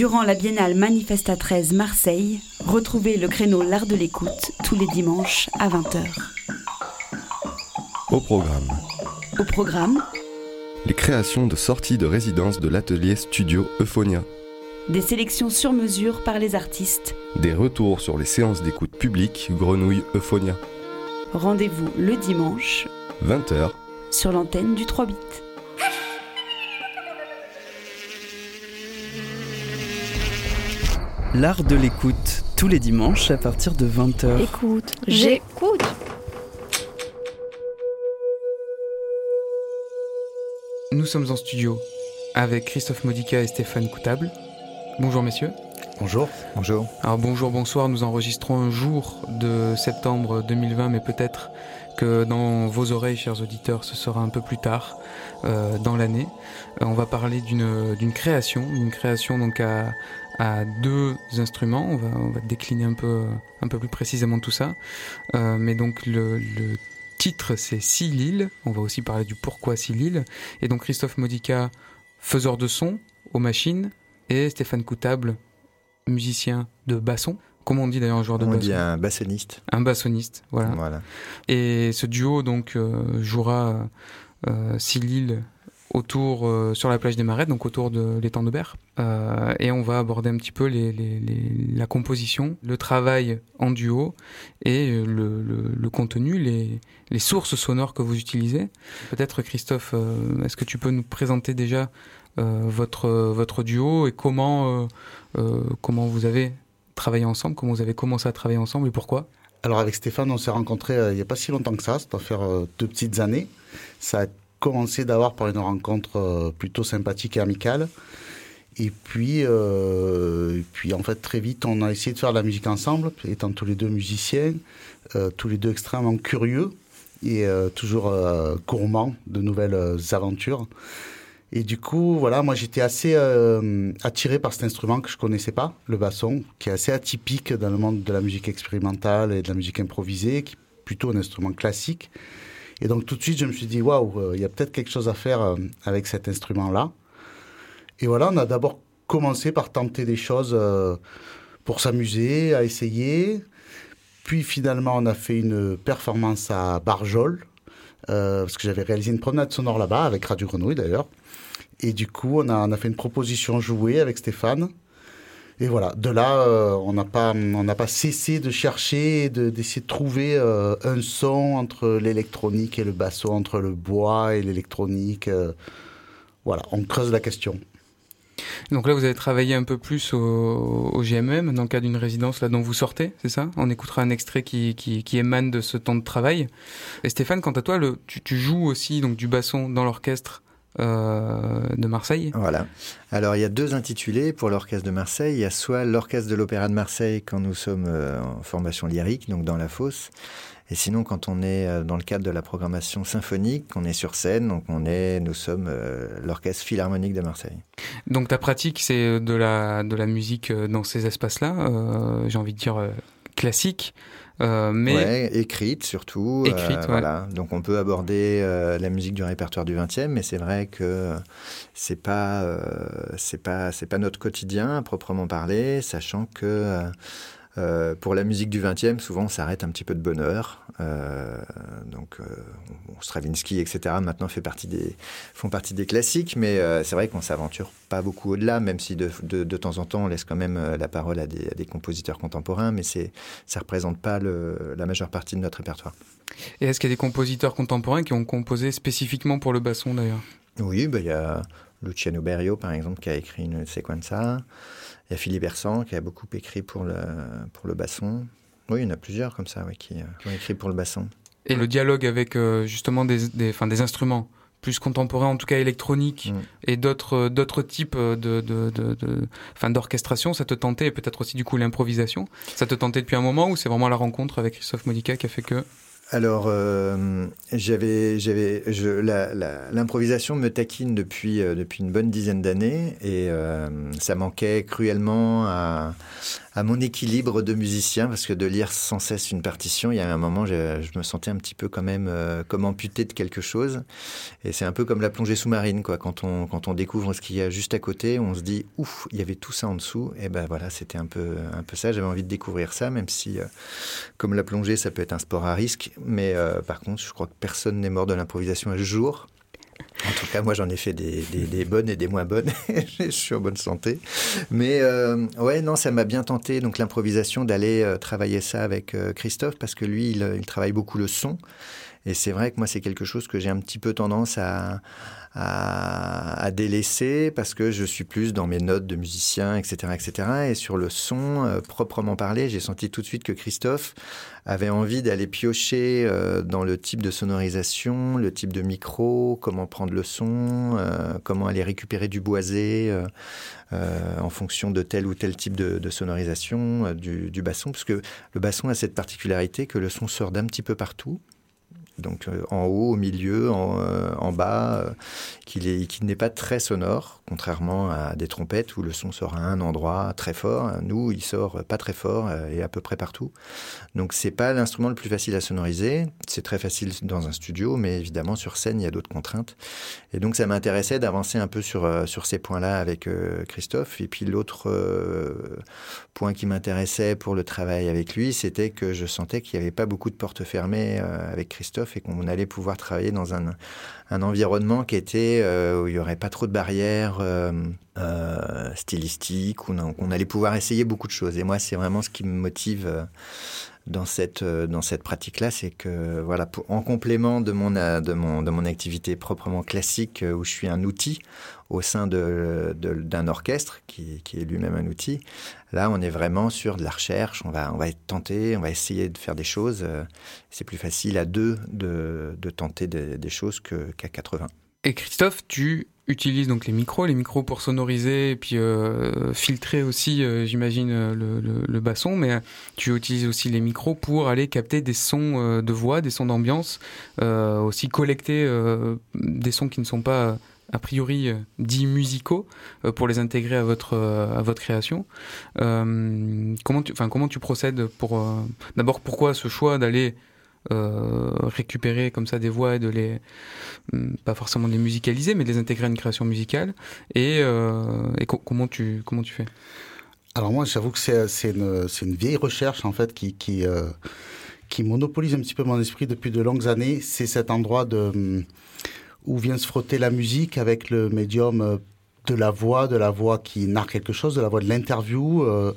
Durant la biennale Manifesta 13 Marseille, retrouvez le créneau L'Art de l'écoute tous les dimanches à 20h. Au programme. Au programme, Les créations de sorties de résidence de l'atelier studio Euphonia. des sélections sur mesure par les artistes. Des retours sur les séances d'écoute publique Grenouille Euphonia. Rendez-vous le dimanche 20h. sur l'antenne du 3 bits. L'art de l'écoute, tous les dimanches à partir de 20h. Écoute, j'écoute. Nous sommes en studio avec Christophe Modica et Stéphane Coutable. Bonjour messieurs. Bonjour. Bonjour. Alors bonjour, bonsoir, nous enregistrons un jour de septembre 2020, mais peut-être dans vos oreilles, chers auditeurs, ce sera un peu plus tard euh, dans l'année. Euh, on va parler d'une d'une création, une création donc à, à deux instruments. On va, on va décliner un peu, un peu plus précisément tout ça. Euh, mais donc le, le titre c'est Si Lille. On va aussi parler du pourquoi Si Lille. Et donc Christophe Modica, faiseur de son aux machines, et Stéphane Coutable, musicien de basson. Comment on dit d'ailleurs un joueur de On basson dit un bassoniste. Un bassoniste, voilà. Voilà. Et ce duo donc euh, jouera euh, six Lille autour euh, sur la plage des Marais, donc autour de l'étang de Berre. Euh, et on va aborder un petit peu les, les- les- la composition, le travail en duo et le, le- le contenu, les, sources sonores que vous utilisez. Peut-être Christophe, euh, est-ce que tu peux nous présenter déjà votre, votre duo et comment, comment vous avez travaillé ensemble, comment vous avez commencé à travailler ensemble et pourquoi? Alors avec Stéphane, on s'est rencontrés euh, il n'y a pas si longtemps que ça, ça doit faire euh, deux petites années. Ça a commencé d'abord par une rencontre euh, plutôt sympathique et amicale. Et puis, euh, et puis en fait très vite, on a essayé de faire de la musique ensemble, étant tous les deux musiciens, tous les deux extrêmement curieux et toujours gourmands de nouvelles aventures. Et du coup, voilà, moi j'étais assez euh, attiré par cet instrument que je connaissais pas, le basson, qui est assez atypique dans le monde de la musique expérimentale et de la musique improvisée, qui est plutôt un instrument classique. Et donc tout de suite, je me suis dit, waouh, euh, il y a peut-être quelque chose à faire euh, avec cet instrument-là. Et voilà, on a d'abord commencé par tenter des choses pour s'amuser, à essayer. Puis finalement, on a fait une performance à Barjol, parce que j'avais réalisé une promenade sonore là-bas, avec Radio Grenouille d'ailleurs. Et du coup, on a, on a fait une proposition jouée avec Stéphane. Et voilà, de là, euh, on n'a pas, on n'a pas cessé de chercher, d'essayer de, trouver euh, un son entre l'électronique et le basson, entre le bois et l'électronique. euh, voilà, on creuse la question. Donc là, vous avez travaillé un peu plus au, au GMM dans le cadre d'une résidence là dont vous sortez, c'est ça? On écoutera un extrait qui, qui, qui émane de ce temps de travail. Et Stéphane, quant à toi, le, tu, tu joues aussi donc du basson dans l'orchestre euh, de Marseille. Voilà. Alors, il y a deux intitulés pour l'Orchestre de Marseille. Il y a soit l'Orchestre de l'Opéra de Marseille quand nous sommes euh, en formation lyrique, donc dans la fosse. Et sinon, quand on est euh, dans le cadre de la programmation symphonique, on est sur scène, donc on est, nous sommes euh, l'Orchestre Philharmonique de Marseille. Donc ta pratique, c'est de la, de la musique dans ces espaces-là, j'ai envie de dire classique, euh, mais Ouais, écrite surtout. euh, ouais. Voilà. Donc on peut aborder euh, la musique du répertoire du 20e, mais c'est vrai que c'est pas euh, c'est pas c'est pas notre quotidien à proprement parler, sachant que pour la musique du 20e, souvent on s'arrête un petit peu de bonheur. Euh, donc euh, bon, Stravinsky, etc. Maintenant fait partie des font partie des classiques, mais euh, c'est vrai qu'on s'aventure pas beaucoup au-delà, même si de, de, de temps en temps on laisse quand même la parole à des, à des compositeurs contemporains, mais c'est ça représente pas le, la majeure partie de notre répertoire. et est-ce qu'il y a des compositeurs contemporains qui ont composé spécifiquement pour le basson d'ailleurs? Oui, bah, il y a Luciano Berio, par exemple, qui a écrit une sequenza. Il y a Philippe Hersan, qui a beaucoup écrit pour le, pour le basson. Oui, il y en a plusieurs comme ça, oui, qui, euh, qui ont écrit pour le basson. Et le dialogue avec euh, justement des, des, des instruments plus contemporains, en tout cas électroniques, et d'autres euh, d'autres types de, de, de, de- enfin, d'orchestration, ça te tentait, et peut-être aussi du coup l'improvisation, ça te tentait depuis un moment ou c'est vraiment la rencontre avec Christophe Modica qui a fait que Alors, euh, j'avais, j'avais, l'improvisation me taquine depuis, euh, depuis une bonne dizaine d'années et euh, ça manquait cruellement à, à mon équilibre de musicien, parce que de lire sans cesse une partition, il y a un moment, je, me sentais un petit peu quand même euh, comme amputé de quelque chose. Et c'est un peu comme la plongée sous-marine, quoi. Quand on, quand on découvre ce qu'il y a juste à côté, on se dit, ouf, il y avait tout ça en dessous. Et ben voilà, c'était un peu, un peu ça. J'avais envie de découvrir ça, même si, euh, comme la plongée, ça peut être un sport à risque. Mais euh, par contre, je crois que personne n'est mort de l'improvisation à jour. En tout cas, moi, j'en ai fait des, bonnes et des moins bonnes. je suis en bonne santé. Mais euh, ouais, non, ça m'a bien tenté, donc l'improvisation, d'aller euh, travailler ça avec euh, Christophe, parce que lui, il, travaille beaucoup le son. Et c'est vrai que moi, c'est quelque chose que j'ai un petit peu tendance à, délaisser parce que je suis plus dans mes notes de musicien, etc. etc. Et sur le son, euh, proprement parlé, j'ai senti tout de suite que Christophe avait envie d'aller piocher euh, dans le type de sonorisation, le type de micro, comment prendre le son, euh, comment aller récupérer du boisé en fonction de tel ou tel type de, de sonorisation du, du basson. Parce que le basson a cette particularité que le son sort d'un petit peu partout donc euh, en haut, au milieu, en, euh, bas, euh, qu'il qu n'est pas très sonore, contrairement à des trompettes où le son sort à un endroit très fort. Nous, il sort pas très fort et à peu près partout. Donc c'est pas l'instrument le plus facile à sonoriser. C'est très facile dans un studio, mais évidemment sur scène, il y a d'autres contraintes. Et donc ça m'intéressait d'avancer un peu sur, sur ces points-là avec Christophe. Et puis l'autre point qui m'intéressait pour le travail avec lui, c'était que je sentais qu'il n'y avait pas beaucoup de portes fermées avec Christophe et qu'on allait pouvoir travailler dans un, un environnement qui était euh, où il n'y aurait pas trop de barrières euh, euh, stylistiques, où on, allait pouvoir essayer beaucoup de choses. Et moi, c'est vraiment ce qui me motive dans cette, cette pratique-là, c'est que, voilà, en complément de mon, de, mon, de mon activité proprement classique, où je suis un outil au sein de, de, d'un orchestre qui, qui est lui-même un outil, Là, on est vraiment sur de la recherche, on va, on va être on va essayer de faire des choses. C'est plus facile à deux de, de tenter des, des choses qu'à 80. Et Christophe, tu utilises donc les micros, les micros pour sonoriser et puis euh, filtrer aussi, euh, j'imagine, le, le, basson, mais tu utilises aussi les micros pour aller capter des sons euh, de voix, des sons d'ambiance, euh, aussi collecter euh, des sons qui ne sont pas a priori euh, dits musicaux euh, pour les intégrer à votre euh, à votre création. Comment tu enfin comment tu procèdes pour d'abord pourquoi ce choix d'aller récupérer comme ça des voix et de les pas forcément les musicaliser mais de les intégrer à une création musicale? Et, et co comment tu comment tu fais? Alors moi j'avoue que c'est une une vieille recherche en fait qui qui qui monopolise un petit peu mon esprit depuis de longues années. C'est cet endroit de où vient se frotter la musique avec le médium de la voix, de la voix qui narre quelque chose, de la voix de l'interview. Euh,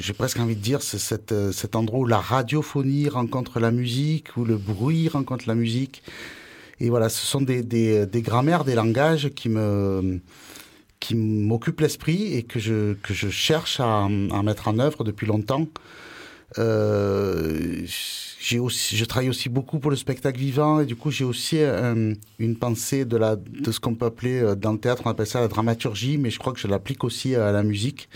J'ai presque envie de dire c'est cet, cet endroit où la radiophonie rencontre la musique, où le bruit rencontre la musique. Et voilà, ce sont des, grammaires, des langages qui me qui m'occupent l'esprit et que je, que je cherche à mettre en œuvre depuis longtemps. Euh, j'ai aussi, je travaille aussi beaucoup pour le spectacle vivant et du coup j'ai aussi un, une pensée de, la, de ce qu'on peut appeler dans le théâtre, on appelle ça la dramaturgie, mais je crois que je l'applique aussi à la musique.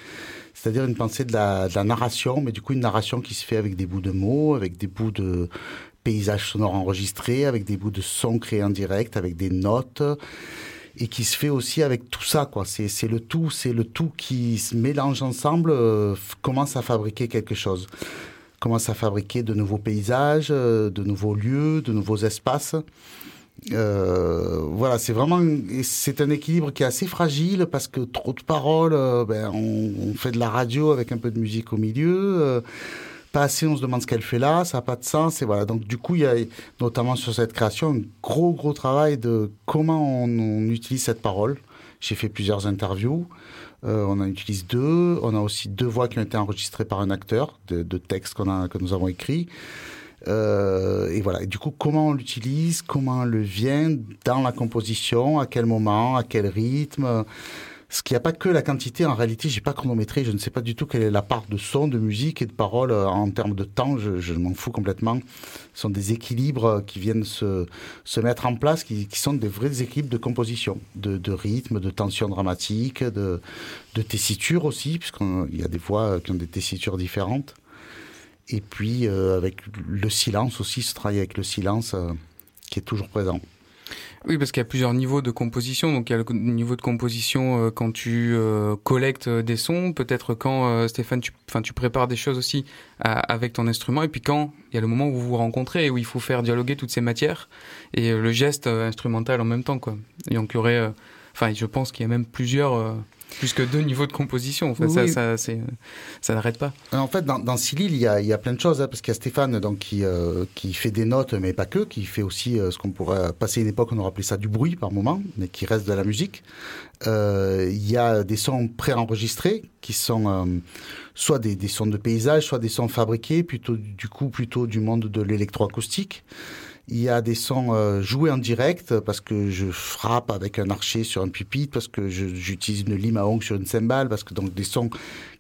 C'est-à-dire une pensée de la, de la narration, mais du coup une narration qui se fait avec des bouts de mots, avec des bouts de paysages sonores enregistrés, avec des bouts de sons créés en direct, avec des notes et qui se fait aussi avec tout ça quoi. C'est le tout c'est le tout qui se mélange ensemble euh, commence à fabriquer quelque chose. Commence à fabriquer de nouveaux paysages euh, de nouveaux lieux de nouveaux espaces. Euh, voilà c'est vraiment c'est un équilibre qui est assez fragile parce que trop de paroles ben on, fait de la radio avec un peu de musique au milieu pas assez, on se demande ce qu'elle fait là, ça n'a pas de sens. Et voilà. Donc, du coup, il y a notamment sur cette création un gros, gros travail de comment on, on utilise cette parole. J'ai fait plusieurs interviews. Euh, on en utilise deux. On a aussi deux voix qui ont été enregistrées par un acteur de, de textes qu'on a, que nous avons écrits. Euh, et voilà. Et du coup, comment on l'utilise, comment on le vient dans la composition, à quel moment, à quel rythme ce qu'il n'y pas que la quantité, en réalité, j'ai pas chronométré, je ne sais pas du tout quelle est la part de son, de musique et de parole euh, en termes de temps, je, je m'en fous complètement. Ce sont des équilibres qui viennent se, se mettre en place, qui, qui sont des vrais équilibres de composition, de, rythme, de tension dramatique, de, tessiture aussi, puisqu'il y a des voix qui ont des tessitures différentes. Et puis, euh, avec le silence aussi, ce travail avec le silence euh, qui est toujours présent. Oui, parce qu'il y a plusieurs niveaux de composition. Donc il y a le niveau de composition euh, quand tu euh, collectes euh, des sons, peut-être quand euh, Stéphane, tu, tu prépares des choses aussi à- avec ton instrument, et puis quand il y a le moment où vous vous rencontrez et où il faut faire dialoguer toutes ces matières et euh, le geste euh, instrumental en même temps, quoi. Et donc il y aurait, enfin, je pense qu'il y a même plusieurs, plus que deux niveaux de composition. Enfin, ça, Oui. ça, c'est, ça n'arrête pas. En fait, dans, dans Silil, il y a, il y a plein de choses, hein, parce qu'il y a Stéphane donc, qui, euh, qui fait des notes, mais pas que, qui fait aussi euh, ce qu'on pourrait passer une époque, on aurait appelé ça du bruit par moment, mais qui reste de la musique. Euh, il y a des sons préenregistrés, qui sont euh, soit des, des sons de paysage, soit des sons fabriqués, plutôt du coup plutôt du monde de l'électroacoustique. Il y a des sons euh, joués en direct parce que je frappe avec un archer sur un pupitre, parce que j'utilise une lime à ongles sur une cymbale, parce que donc des sons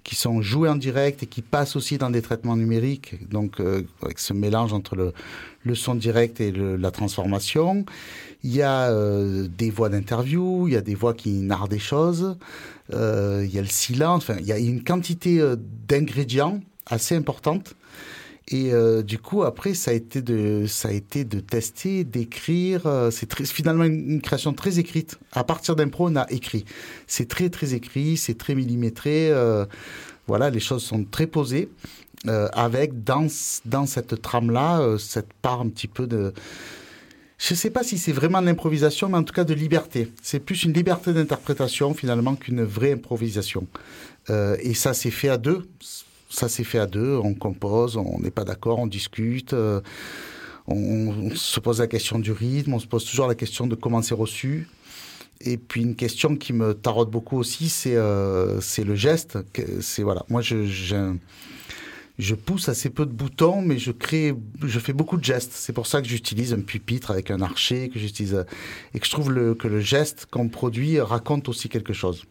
qui sont joués en direct et qui passent aussi dans des traitements numériques, donc euh, avec ce mélange entre le, le son direct et le- la transformation. Il y a euh, des voix d'interview, il y a des voix qui narrent des choses, euh, il y a le silence, enfin il y a une quantité euh, d'ingrédients assez importante. Et euh, du coup, après, ça a été de, ça a été de tester, d'écrire. euh, c'est finalement une, création très écrite. À partir d'impro, on a écrit. C'est très, très écrit, c'est très millimétré. euh, voilà, les choses sont très posées. avec dans, dans cette trame-là, cette part un petit peu de. Je ne sais pas si c'est vraiment de l'improvisation, mais en tout cas de liberté. C'est plus une liberté d'interprétation finalement qu'une vraie improvisation. Et ça s'est fait à deux. Ça s'est fait à deux. On compose, on n'est pas d'accord, on discute. euh, on, se pose la question du rythme, on se pose toujours la question de comment c'est reçu. Et puis une question qui me taraude beaucoup aussi, c'est euh, le geste. C'est voilà, moi je, je pousse assez peu de boutons, mais je crée, je fais beaucoup de gestes. C'est pour ça que j'utilise un pupitre avec un archer, que j'utilise euh, et que je trouve que le geste qu'on produit raconte aussi quelque chose.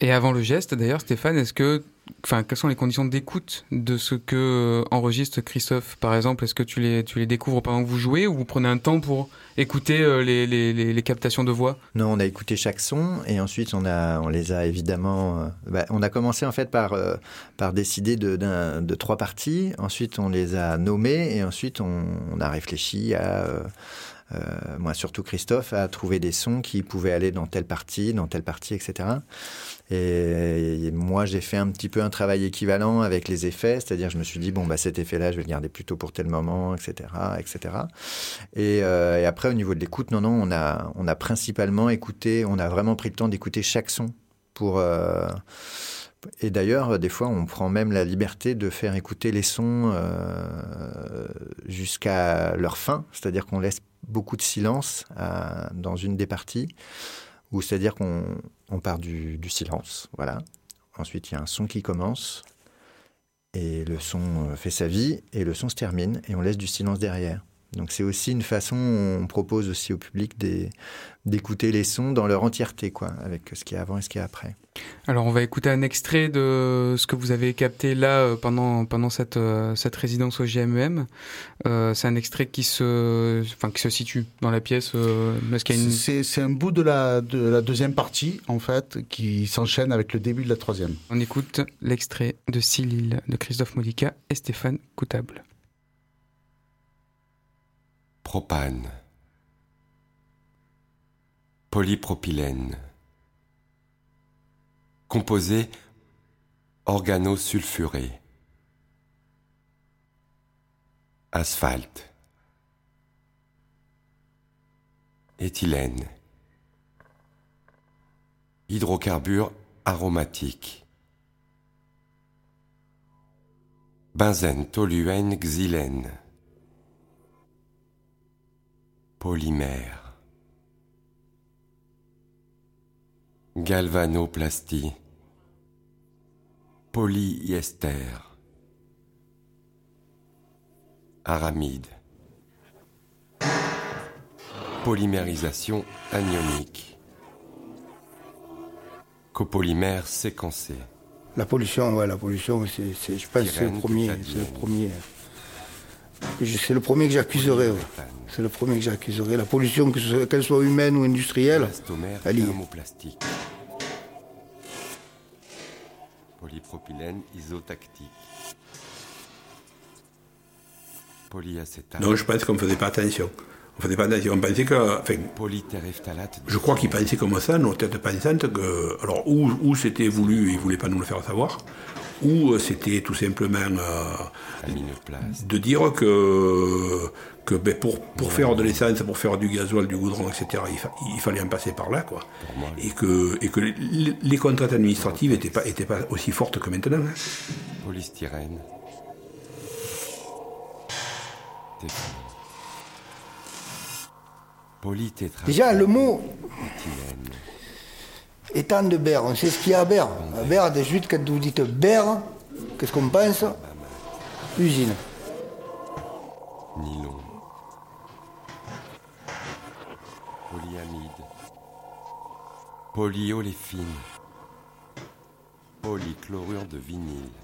Et avant le geste, d'ailleurs, Stéphane, est-ce que, enfin, quelles sont les conditions d'écoute de ce que euh, enregistre Christophe, par exemple? Est-ce que tu les, tu les découvres pendant que vous jouez ou vous prenez un temps pour écouter euh, les, les, les, captations de voix? Non, on a écouté chaque son et ensuite on, a, on les a évidemment. euh, bah, on a commencé en fait par, par décider de, de trois parties. Ensuite, on les a nommées et ensuite on, a réfléchi à. moi, surtout Christophe, à trouver des sons qui pouvaient aller dans telle partie, dans telle partie, etc. Et, moi, j'ai fait un petit peu un travail équivalent avec les effets, c'est-à-dire je me suis dit bon bah cet effet-là, je vais le garder plutôt pour tel moment, etc., etc. Et, euh, et après, au niveau de l'écoute, non, non, on a, principalement écouté, on a vraiment pris le temps d'écouter chaque son pour. euh, et d'ailleurs, des fois, on prend même la liberté de faire écouter les sons euh, jusqu'à leur fin, c'est-à-dire qu'on laisse beaucoup de silence dans une des parties, c'est-à-dire qu'on on part du, du silence, voilà. Ensuite, il y a un son qui commence, et le son euh, fait sa vie, et le son se termine, et on laisse du silence derrière. Donc c'est aussi une façon, on propose aussi au public d'écouter les sons dans leur entièreté, quoi, avec ce qu'il y a avant et ce qu'il y a après. Alors, on va écouter un extrait de ce que vous avez capté là euh, pendant, pendant cette, euh, cette résidence au GMEM. Euh, c'est un extrait qui se, enfin, qui se situe dans la pièce. euh, une... C'est un bout de la, de la deuxième partie, en fait, qui s'enchaîne avec le début de la troisième. On écoute l'extrait de Silil de Christophe Modica et Stéphane Coutable. Propane. Polypropylène. Composé organosulfuré. Asphalte. Éthylène. Hydrocarbures aromatiques. Benzène, toluène, xylène. Polymère. Galvanoplastie. Polyester. Aramide. Polymérisation anionique. Copolymère séquencé. La pollution, ouais, la pollution, c'est, c'est- je pense que c'est le premier. C'est le premier. C'est le premier que j'accuserai. ouais. C'est le premier que j'accuserai. La pollution, soit- qu'elle soit humaine ou industrielle, elle y est. Polypropylène isotactique. Polyacétate. Non, je pense qu'on ne faisait pas attention. Enfin, dépendance, on pensait que. Enfin, je crois qu'ils pensaient comme ça, nos têtes pensantes, que. Alors, ou, ou c'était voulu, ils ne voulaient pas nous le faire savoir, ou euh, c'était tout simplement euh, de dire que, que ben, pour, pour faire de l'essence, pour faire du gasoil, du goudron, etc., il, fa- il fallait en passer par là, quoi. Et que, et que les, les contraintes administratives n'étaient pas, étaient pas aussi fortes que maintenant. hein. Polystyrène. Polytétra. Déjà, le mot Éthylène. Étant de Berre, on sait ce qu'il y a à Berre. À Berre, suite, quand vous dites Berre, qu'est-ce qu'on pense? Usine. Nylon. Polyamide. Polyoléphine. Polychlorure de vinyle.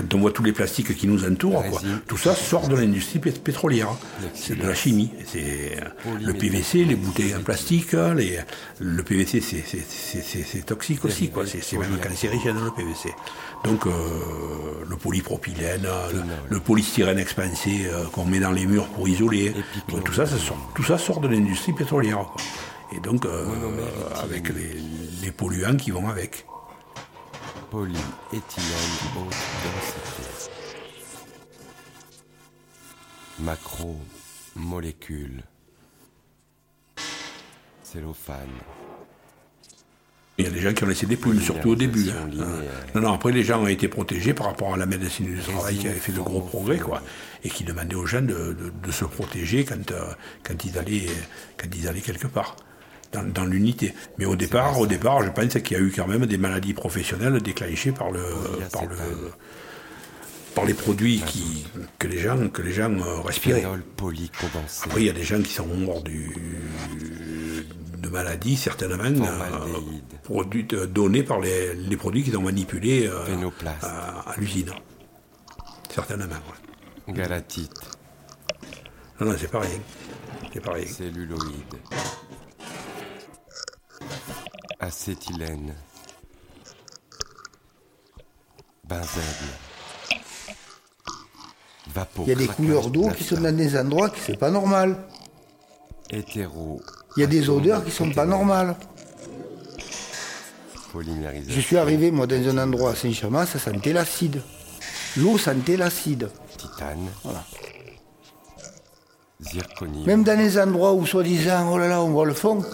Quand on voit tous les plastiques qui nous entourent, quoi, tout ça sort de l'industrie pét- pétrolière. C'est de la chimie. C'est le PVC, les bouteilles en plastique, les, le PVC, c'est- toxique aussi, quoi. C'est même cancérigène le PVC. Donc euh, le polypropylène, le, le polystyrène expansé euh, qu'on met dans les murs pour isoler, tout ça, ça sort, tout ça sort de l'industrie pétrolière. quoi. Et donc euh, avec les, les polluants qui vont avec. Polyéthylène haute densité. Macromolécules. Cellophane. Il y a des gens qui ont laissé des plumes, surtout au début. hein. Non, non, après les gens ont été protégés par rapport à la médecine du travail qui avait fait de gros progrès, quoi, et qui demandait aux gens de, de- de se protéger quand, euh, quand, ils allaient, quand ils allaient quelque part, dans, dans l'unité. Mais au départ, au départ, je pense qu'il y a eu quand même des maladies professionnelles déclenchées par le, par le, par les produits qui, que les gens, que les gens euh, respiraient. Après, il y a des gens qui sont morts du, de maladies, certainement, euh, produites, euh, données par les, les produits qu'ils ont manipulés euh, à, à l'usine. Certainement, ouais. Galatite. Non, non, c'est pas rien. C'est pas rien. Celluloïde. Acétylène. Benzène. Vapo. Il y a des couleurs d'eau qui sont dans des endroits qui c'est pas normal. Hétéro. Il y a des odeurs qui sont pas normales. Je suis arrivé, moi, dans un endroit à Saint-Chamas, ça sentait l'acide. L'eau sentait l'acide. Titane. Voilà. Zirconium. Même dans les endroits où, soi-disant, oh là là, on voit le fond,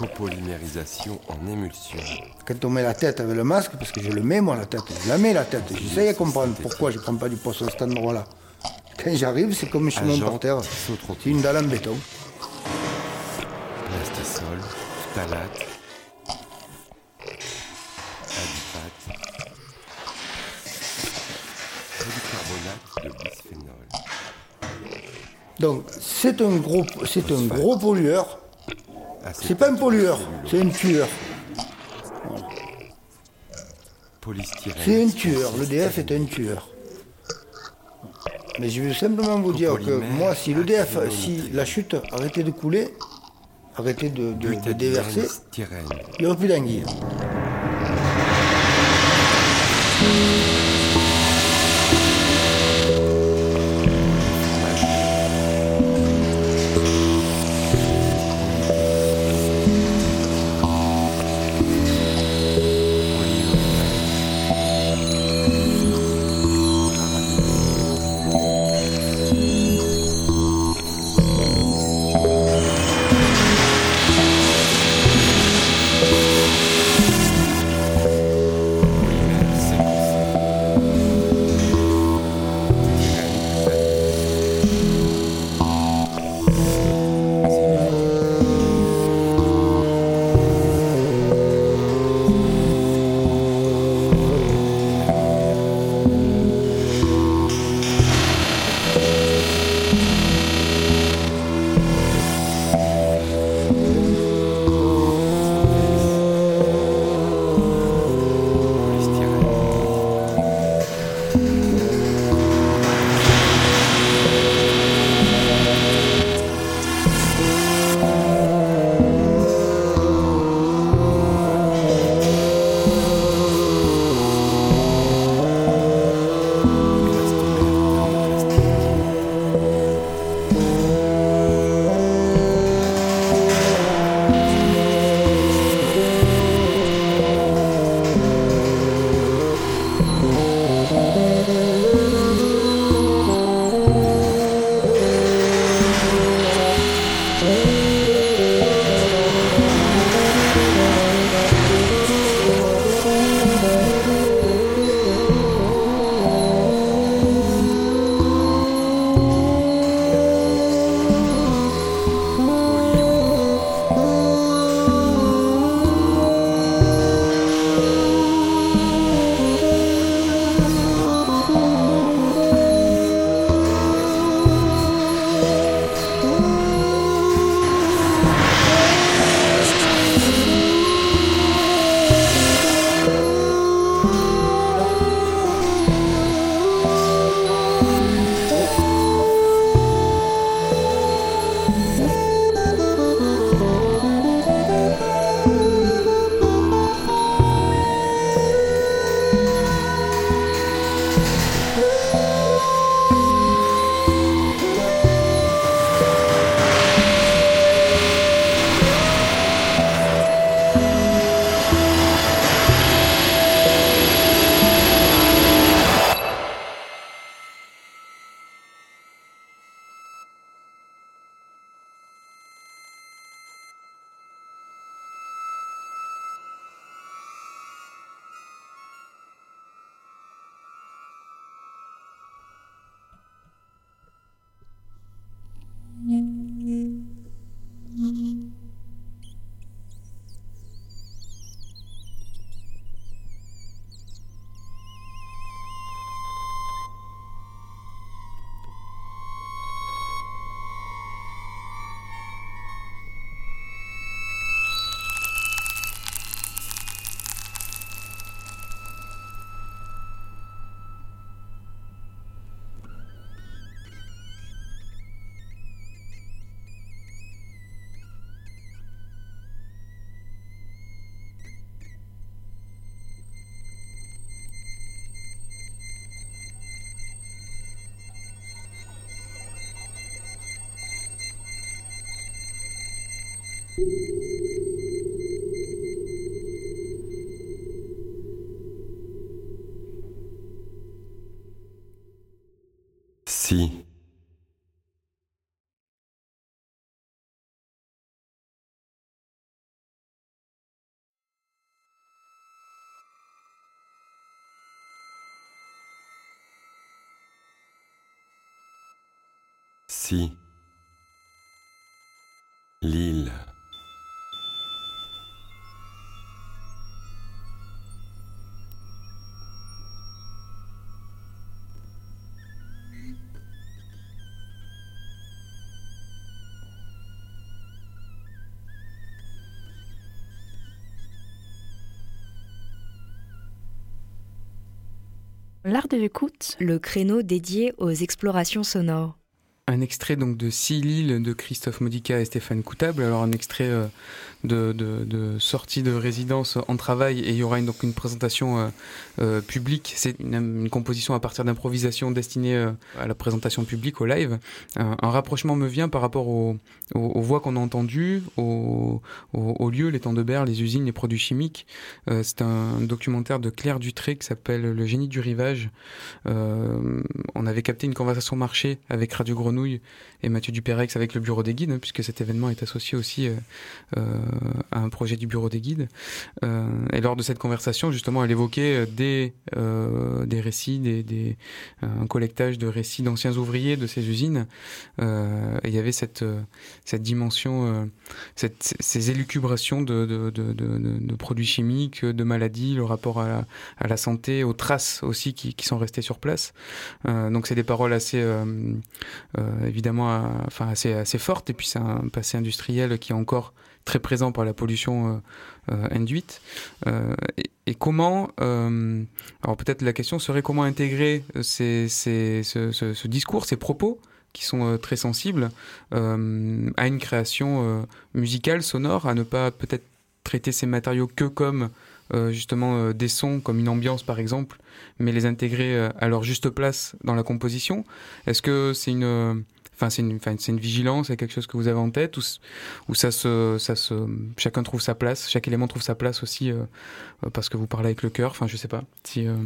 Copolymérisation en émulsion. quand on met la tête avec le masque, parce que je le mets, moi, la tête, je la mets, la tête. J'essaye de comprendre pourquoi je prends pas du poisson à cet endroit-là. Quand j'arrive, c'est comme chez mon terre. C'est une dalle en béton. Plastisol. Phthalate. Adipate. Polycarbonate de bisphénol. Donc, c'est un gros, c'est un gros pollueur. C'est pas un pollueur, c'est un tueur. C'est un tueur. L'EDF est un tueur. Mais je veux simplement vous dire que moi, si l'EDF, si la chute arrêtait de couler, arrêtait de, de- de déverser, il n'y aurait plus d'anguilles. Si. Si. L'art de l'écoute, le créneau dédié aux explorations sonores. Un extrait donc de Six Lille de Christophe Modica et Stéphane Coutable. Alors un extrait euh, de, sortie de résidence en travail et il y aura une, donc une présentation euh, euh, publique. C'est une, composition à partir d'improvisation destinée à la présentation publique, au live. Un, rapprochement me vient par rapport aux, voix qu'on a entendues, aux, lieux, les temps de berre, les usines, les produits chimiques. C'est un documentaire de Claire Dutré qui s'appelle Le génie du rivage. On avait capté une conversation marché avec Radio Et Mathieu Dupérex avec le Bureau des guides, hein, puisque cet événement est associé aussi euh, euh, à un projet du Bureau des guides. Euh, et lors de cette conversation, justement, elle évoquait des, des récits, des, des, un collectage de récits d'anciens ouvriers de ces usines. il y avait cette, cette dimension, cette, ces élucubrations de, de, de, produits chimiques, de maladies, le rapport à la, à la santé, aux traces aussi qui, qui sont restées sur place. donc c'est des paroles assez évidemment euh, enfin, assez, assez forte. Et puis c'est un passé industriel qui est encore très présent par la pollution euh, induite. Et, comment, alors peut-être la question serait comment intégrer ces, ces, ce, discours, ces propos qui sont euh, très sensibles euh, à une création euh, musicale, sonore, à ne pas peut-être traiter ces matériaux que comme justement des sons, comme une ambiance par exemple, mais les intégrer à leur juste place dans la composition. Est-ce que c'est une Enfin, c'est une, enfin, une vigilance, c'est quelque chose que vous avez en tête, ou, ou ça se, ça se, chacun trouve sa place, chaque élément trouve sa place aussi, euh, parce que vous parlez avec le cœur. Enfin, je sais pas. Si, euh...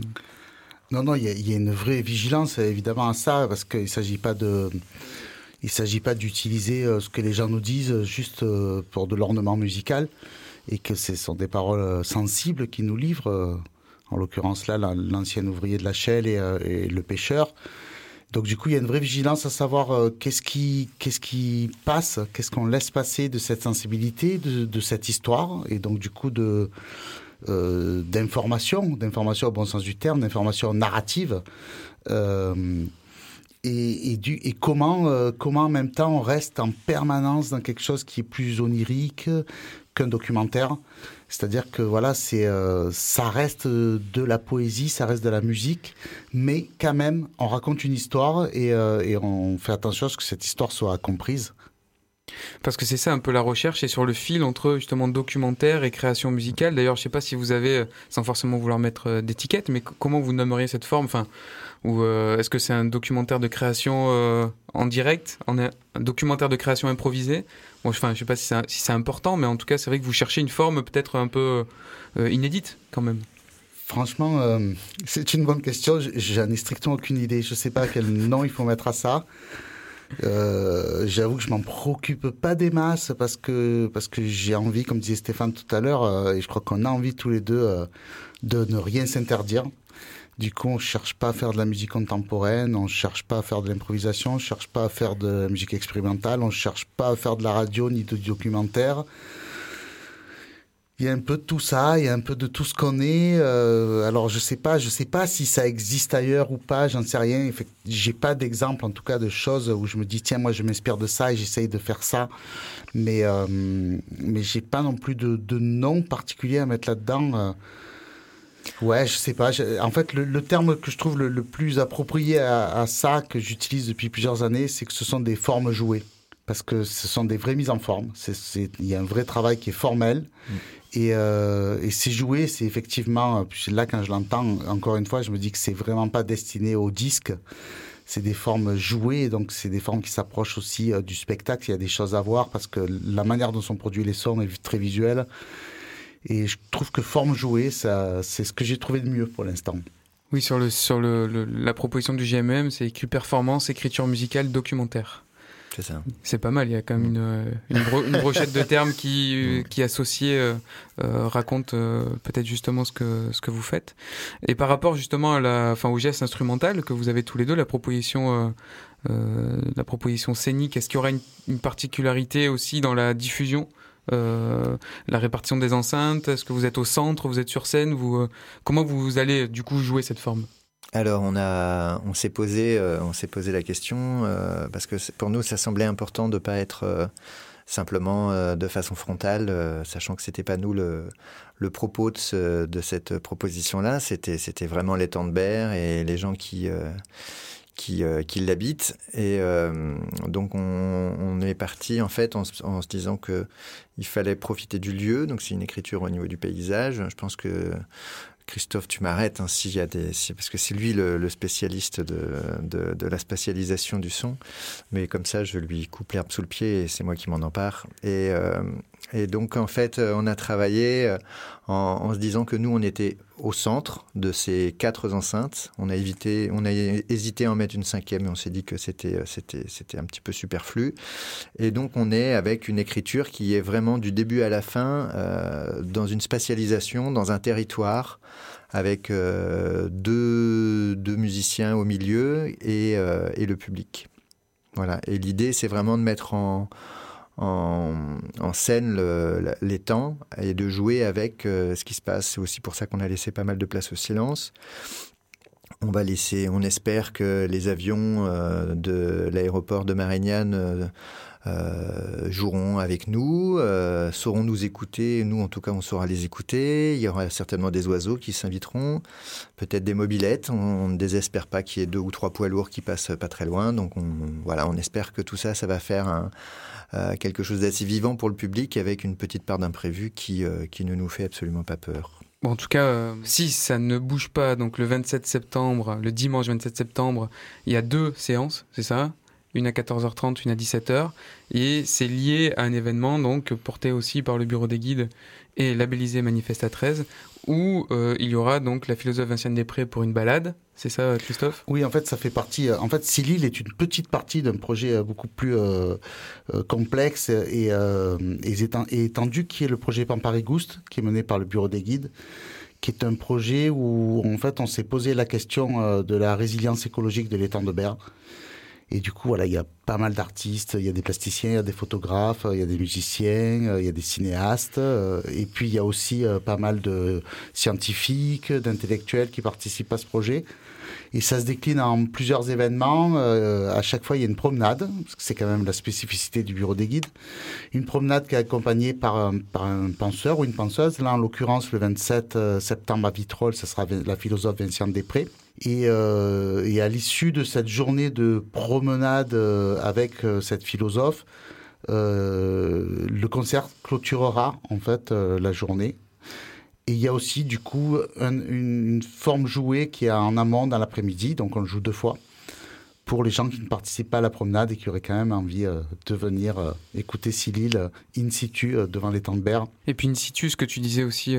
Non, non, il y, y, a une vraie vigilance évidemment à ça, parce qu'il s'agit pas de, il s'agit pas d'utiliser euh, ce que les gens nous disent juste euh, pour de l'ornement musical, et que ce sont des paroles sensibles qui nous livrent. Euh, en l'occurrence là, l'ancien ouvrier de la et, euh, et le pêcheur. Donc du coup, il y a une vraie vigilance à savoir euh, qu'est-ce qui, passe, qu'est-ce qu'on laisse passer de cette sensibilité, de, cette histoire, et donc du coup de euh, d'information, d'information au bon sens du terme, d'information narrative. Euh, et, et, comment, euh, comment en même temps on reste en permanence dans quelque chose qui est plus onirique qu'un documentaire. C'est-à-dire que voilà, c'est euh, ça reste de la poésie, ça reste de la musique, mais quand même, on raconte une histoire et, euh, et on fait attention à ce que cette histoire soit comprise. Parce que c'est ça un peu la recherche, c'est sur le fil entre justement documentaire et création musicale. D'ailleurs, je sais pas si vous avez, sans forcément vouloir mettre d'étiquette, mais comment vous nommeriez cette forme? Enfin, ou euh, est-ce que c'est un documentaire de création euh, en direct, un documentaire de création improvisée? Bon, enfin, je sais pas si c'est important, mais en tout cas, c'est vrai que vous cherchez une forme peut-être un peu euh, inédite quand même. Franchement, euh, c'est une bonne question. J'en ai strictement aucune idée. Je sais pas quel nom il faut mettre à ça. Euh, J'avoue que je m'en préoccupe pas des masses parce que j'ai envie, comme disait Stéphane tout à l'heure, et je crois qu'on a envie tous les deux de ne rien s'interdire. Du coup, on cherche pas à faire de la musique contemporaine, on cherche pas à faire de l'improvisation, on cherche pas à faire de la musique expérimentale, on cherche pas à faire de la radio ni de documentaire. Il y a un peu de tout ça, il y a un peu de tout ce qu'on est. Euh, alors je sais pas, je sais pas si ça existe ailleurs ou pas, j'en sais rien. J'ai pas d'exemple en tout cas de choses où je me dis tiens moi je m'inspire de ça et j'essaye de faire ça, mais euh, mais j'ai pas non plus de, de nom particulier à mettre là-dedans. Euh, Ouais, je sais pas. Je, en fait, le, le, terme que je trouve le, le plus approprié à, à ça, que j'utilise depuis plusieurs années, c'est que ce sont des formes jouées. Parce que ce sont des vraies mises en forme. Il y a un vrai travail qui est formel. Mmh. Et, euh, et c'est joué, c'est effectivement. Là, quand je l'entends, encore une fois, je me dis que c'est vraiment pas destiné au disque. c'est des formes jouées, donc c'est des formes qui s'approchent aussi euh, du spectacle. Il y a des choses à voir parce que la manière dont sont produits les sons est très visuelle. Et je trouve que forme jouée, ça, c'est ce que j'ai trouvé de mieux pour l'instant. Oui, sur, le, sur le, le- la proposition du GMM, c'est écrit performance, écriture musicale, documentaire. C'est ça. C'est pas mal, il y a quand même une, une, bro- une brochette de termes qui, qui associés euh, euh, raconte euh, peut-être justement ce que, ce que vous faites. Et par rapport justement à la, enfin, au geste instrumental que vous avez tous les deux, la proposition, euh, euh, la proposition scénique, est-ce qu'il y aura une, une particularité aussi dans la diffusion euh, la répartition des enceintes, est-ce que vous êtes au centre, vous êtes sur scène, vous, euh, comment vous allez du coup jouer cette forme? Alors on on s'est posé, euh, posé la question parce que pour nous ça semblait important de pas être simplement de façon frontale, sachant que c'était pas nous le, le propos de, ce- de cette proposition-là. C'était, c'était vraiment les temps de Berre et les gens qui qui, euh, qui l'habitent. Et euh, donc on, est parti en fait en, se- disant que il fallait profiter du lieu. Donc c'est une écriture au niveau du paysage. Je pense que Christophe, tu m'arrêtes hein, s'il des, parce que c'est lui le, spécialiste de, de, la spatialisation du son. Mais comme ça, je lui coupe l'herbe sous le pied et c'est moi qui m'en empare. Et, euh, et donc en fait, on a travaillé en, en se disant que nous, on était au centre de ces quatre enceintes. On a évité, on a hésité à en mettre une cinquième, et on s'est dit que c'était, c'était, c'était un petit peu superflu. Et donc, on est avec une écriture qui est vraiment du début à la fin euh, dans une spatialisation, dans un territoire, avec euh, deux, deux musiciens au milieu et, euh, et le public. Voilà. Et l'idée, c'est vraiment de mettre en, en, scène les temps et de jouer avec euh, ce qui se passe. C'est aussi pour ça qu'on a laissé pas mal de place au silence. On va laisser, on espère que les avions euh, de l'aéroport de Marignane euh, joueront avec nous, euh, sauront nous écouter. Nous, en tout cas, on saura les écouter. Il y aura certainement des oiseaux qui s'inviteront, peut-être des mobilettes. On, ne désespère pas qu'il y ait deux ou trois poids lourds qui passent pas très loin. Donc, on, voilà, on espère que tout ça, ça va faire euh, quelque chose d'assez vivant pour le public avec une petite part d'imprévu qui, ne nous fait absolument pas peur. En tout cas, si ça ne bouge pas, donc le 27 septembre, le dimanche 27 septembre, il y a deux séances, c'est ça? Une à 14h30, une à 17h. Et c'est lié à un événement donc porté aussi par le bureau des guides et labellisé Manifeste à 13, où euh, il y aura donc la philosophe Vinciane Després pour une balade. C'est ça, Christophe? Oui, en fait, ça fait partie. euh, En fait, Silil est une petite partie d'un projet euh, beaucoup plus euh, euh, complexe et, euh, et éten- et étendu, qui est le projet Pamparigouste, qui est mené par le Bureau des guides, qui est un projet où, en fait, on s'est posé la question de la résilience écologique de l'étang de Berre. Et du coup, voilà, il y a pas mal d'artistes, il y a des plasticiens, il y a des photographes, il y a des musiciens, euh, il y a des cinéastes, euh, et puis il y a aussi euh, pas mal de scientifiques, d'intellectuels qui participent à ce projet. Et ça se décline en plusieurs événements. Euh, à chaque fois, il y a une promenade, parce que c'est quand même la spécificité du bureau des guides. Une promenade qui est accompagnée par un, penseur ou une penseuse. Là, en l'occurrence, le 27 euh, septembre à Vitrolles, ce sera la philosophe Vinciane Després. Et, euh, et à l'issue de cette journée de promenade euh, avec euh, cette philosophe, euh, le concert clôturera en fait euh, la journée. Et il y a aussi du coup un- une, une forme jouée qui est en amont dans l'après-midi, donc on le joue deux fois pour les gens qui ne participent pas à la promenade et qui auraient quand même envie euh, de venir euh, écouter Cyril euh, in situ devant les temps de Berre. Et puis in situ, ce que tu disais aussi,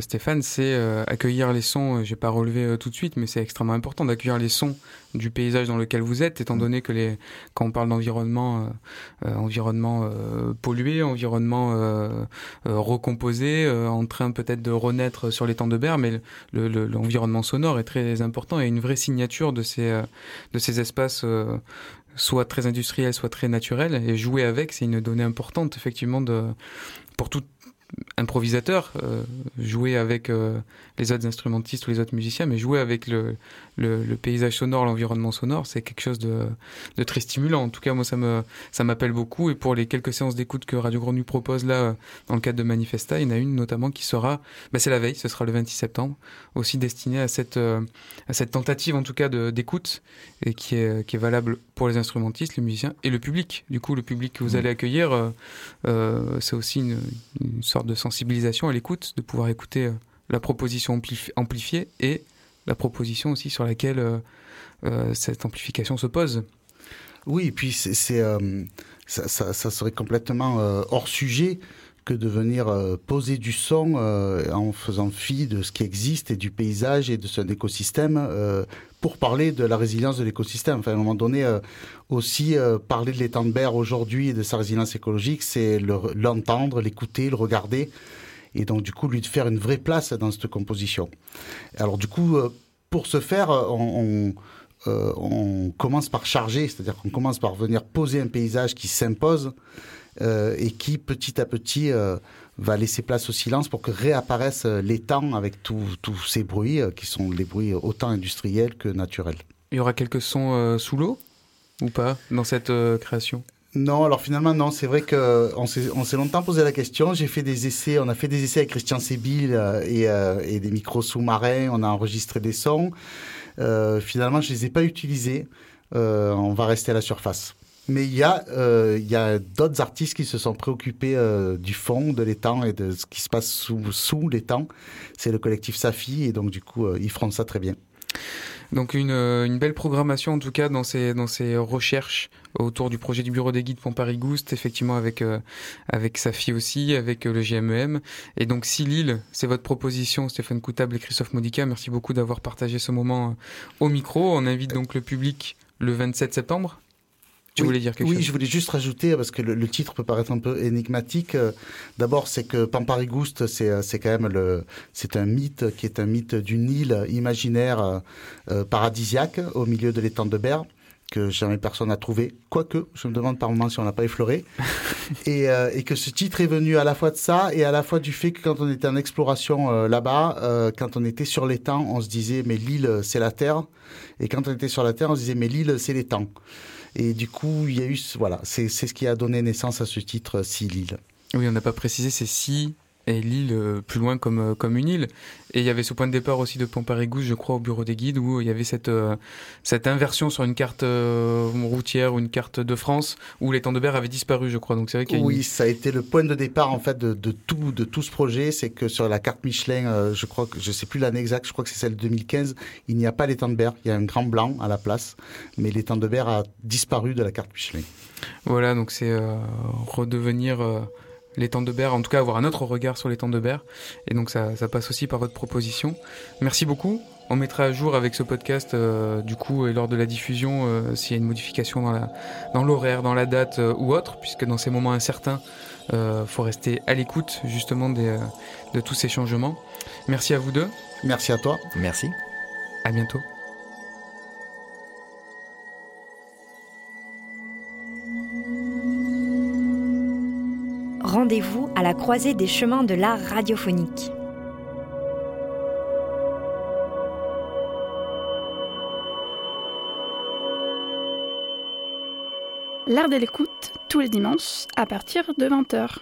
Stéphane, c'est accueillir les sons. J'ai pas relevé tout de suite, mais c'est extrêmement important d'accueillir les sons du paysage dans lequel vous êtes, étant donné que les, quand on parle d'environnement, euh, euh, environnement euh, pollué, environnement euh, euh, recomposé, euh, en train peut-être de renaître sur les temps de berre, mais le- le- l'environnement sonore est très important et une vraie signature de ces, de ces espaces. euh, soit très industriels, soit très naturels, et jouer avec, c'est une donnée importante, effectivement, de, pour tout improvisateur, euh, jouer avec euh, les autres instrumentistes ou les autres musiciens, mais jouer avec le, le, le paysage sonore, l'environnement sonore, c'est quelque chose de, de très stimulant. En tout cas, moi, ça me ça m'appelle beaucoup. Et pour les quelques séances d'écoute que Radio Grenouille propose là, dans le cadre de Manifesta, il y en a une notamment qui sera, bah, c'est la veille, ce sera le 26 septembre, aussi destinée à cette, euh, à cette tentative en tout cas de- d'écoute et qui est, qui est valable pour les instrumentistes, les musiciens et le public. Du coup, le public que vous allez accueillir, euh, euh, c'est aussi une, une sorte de sensibilisation à l'écoute, de pouvoir écouter euh, la proposition ampli- amplifiée et la proposition aussi sur laquelle euh, euh, cette amplification se pose. Oui, et puis c'est, euh, ça, ça, serait complètement hors sujet que de venir poser du son en faisant fi de ce qui existe et du paysage et de son écosystème pour parler de la résilience de l'écosystème. Enfin, à un moment donné, aussi parler de l'étang de Berre aujourd'hui et de sa résilience écologique, c'est le- l'entendre, l'écouter, le regarder et donc du coup lui de faire une vraie place dans cette composition. Alors du coup, euh, pour ce faire, euh, euh, on commence par charger, c'est-à-dire qu'on commence par venir poser un paysage qui s'impose et qui petit à petit va laisser place au silence pour que réapparaissent euh, l'étang avec tous ces bruits qui sont les bruits autant industriels que naturels. Il y aura quelques sons sous l'eau ou pas dans cette création? Non, alors finalement non, c'est vrai que on s'est on s'est longtemps posé la question. J'ai fait des essais, on a fait des essais avec Christian Sébil euh, et, euh, et des micros sous-marins. On a enregistré des sons. Euh, finalement, je les ai pas utilisés. On va rester à la surface. Mais il y a a d'autres artistes qui se sont préoccupés du fond, de l'étang et de ce qui se passe sous sous l'étang. C'est le collectif Safi et donc du coup ils feront ça très bien. Donc une, euh, une belle programmation en tout cas dans ces, dans ces recherches autour du projet du bureau des guides Pont-Paris-Gouste, effectivement avec, euh, avec Safi aussi, avec euh, le GMEM. Et donc si Lille, c'est votre proposition, Stéphane Coutable et Christophe Modica, merci beaucoup d'avoir partagé ce moment euh, au micro. On invite donc le public le 27 septembre. Tu oui, voulais dire quelque oui, chose je voulais juste rajouter, parce que le, le titre peut paraître un peu énigmatique. euh, D'abord, c'est que Pamparigouste, c'est euh, c'est quand même le, c'est un mythe qui est un mythe d'une île imaginaire euh, euh, paradisiaque au milieu de l'étang de Berre que jamais personne n'a trouvé. Quoique, je me demande par moment si on l'a pas effleuré. et, euh, et que ce titre est venu à la fois de ça et à la fois du fait que quand on était en exploration euh, là-bas, euh, quand on était sur l'étang, on se disait mais l'île c'est la terre. Et quand on était sur la terre, on se disait mais l'île c'est l'étang. Et du coup, il y a eu, voilà, c'est ce qui a donné naissance à ce titre, Si l'île. Oui, on n'a pas précisé, c'est si et l'île euh, plus loin comme, euh, comme une île. Et il y avait ce point de départ aussi de Pont-Paris-Gousse, je crois, au bureau des guides, où il y avait cette, euh, cette inversion sur une carte euh, routière ou une carte de France, où l'étang de Berre avait disparu, je crois. Donc c'est vrai qu'il une- Oui, ça a été le point de départ en fait de, de tout de tout ce projet, c'est que sur la carte Michelin, je crois que je sais plus l'année exacte, je crois que c'est celle de 2015, il n'y a pas l'étang de Berre, il y a un grand blanc à la place, mais l'étang de Berre a disparu de la carte Michelin. Voilà, donc c'est redevenir euh, l'étang de Berre, en tout cas avoir un autre regard sur l'étang de Berre. Et donc ça, ça passe aussi par votre proposition. Merci beaucoup. On mettra à jour avec ce podcast, euh, du coup, et lors de la diffusion, euh, s'il y a une modification dans la dans l'horaire, dans la date euh, ou autre, puisque dans ces moments incertains, euh, faut rester à l'écoute justement des, de tous ces changements. Merci à vous deux. Merci à toi. Merci. À bientôt. Rendez-vous à la croisée des chemins de l'art radiophonique. L'art de l'écoute, tous les dimanches, à partir de 20h.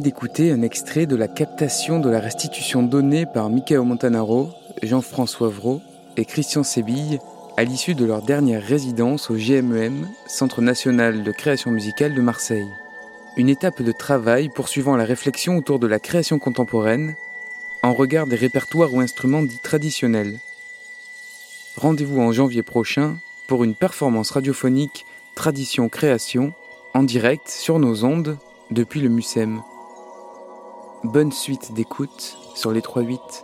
D'écouter un extrait de la captation de la restitution donnée par Michael Montanaro, Jean-François Vraud et Christian Sébille à l'issue de leur dernière résidence au GMEM, Centre national de création musicale de Marseille. Une étape de travail poursuivant la réflexion autour de la création contemporaine en regard des répertoires ou instruments dits traditionnels. Rendez-vous en janvier prochain pour une performance radiophonique Tradition-Création en direct sur nos ondes depuis le MUSEM. Bonne suite d'écoute sur les 3-8.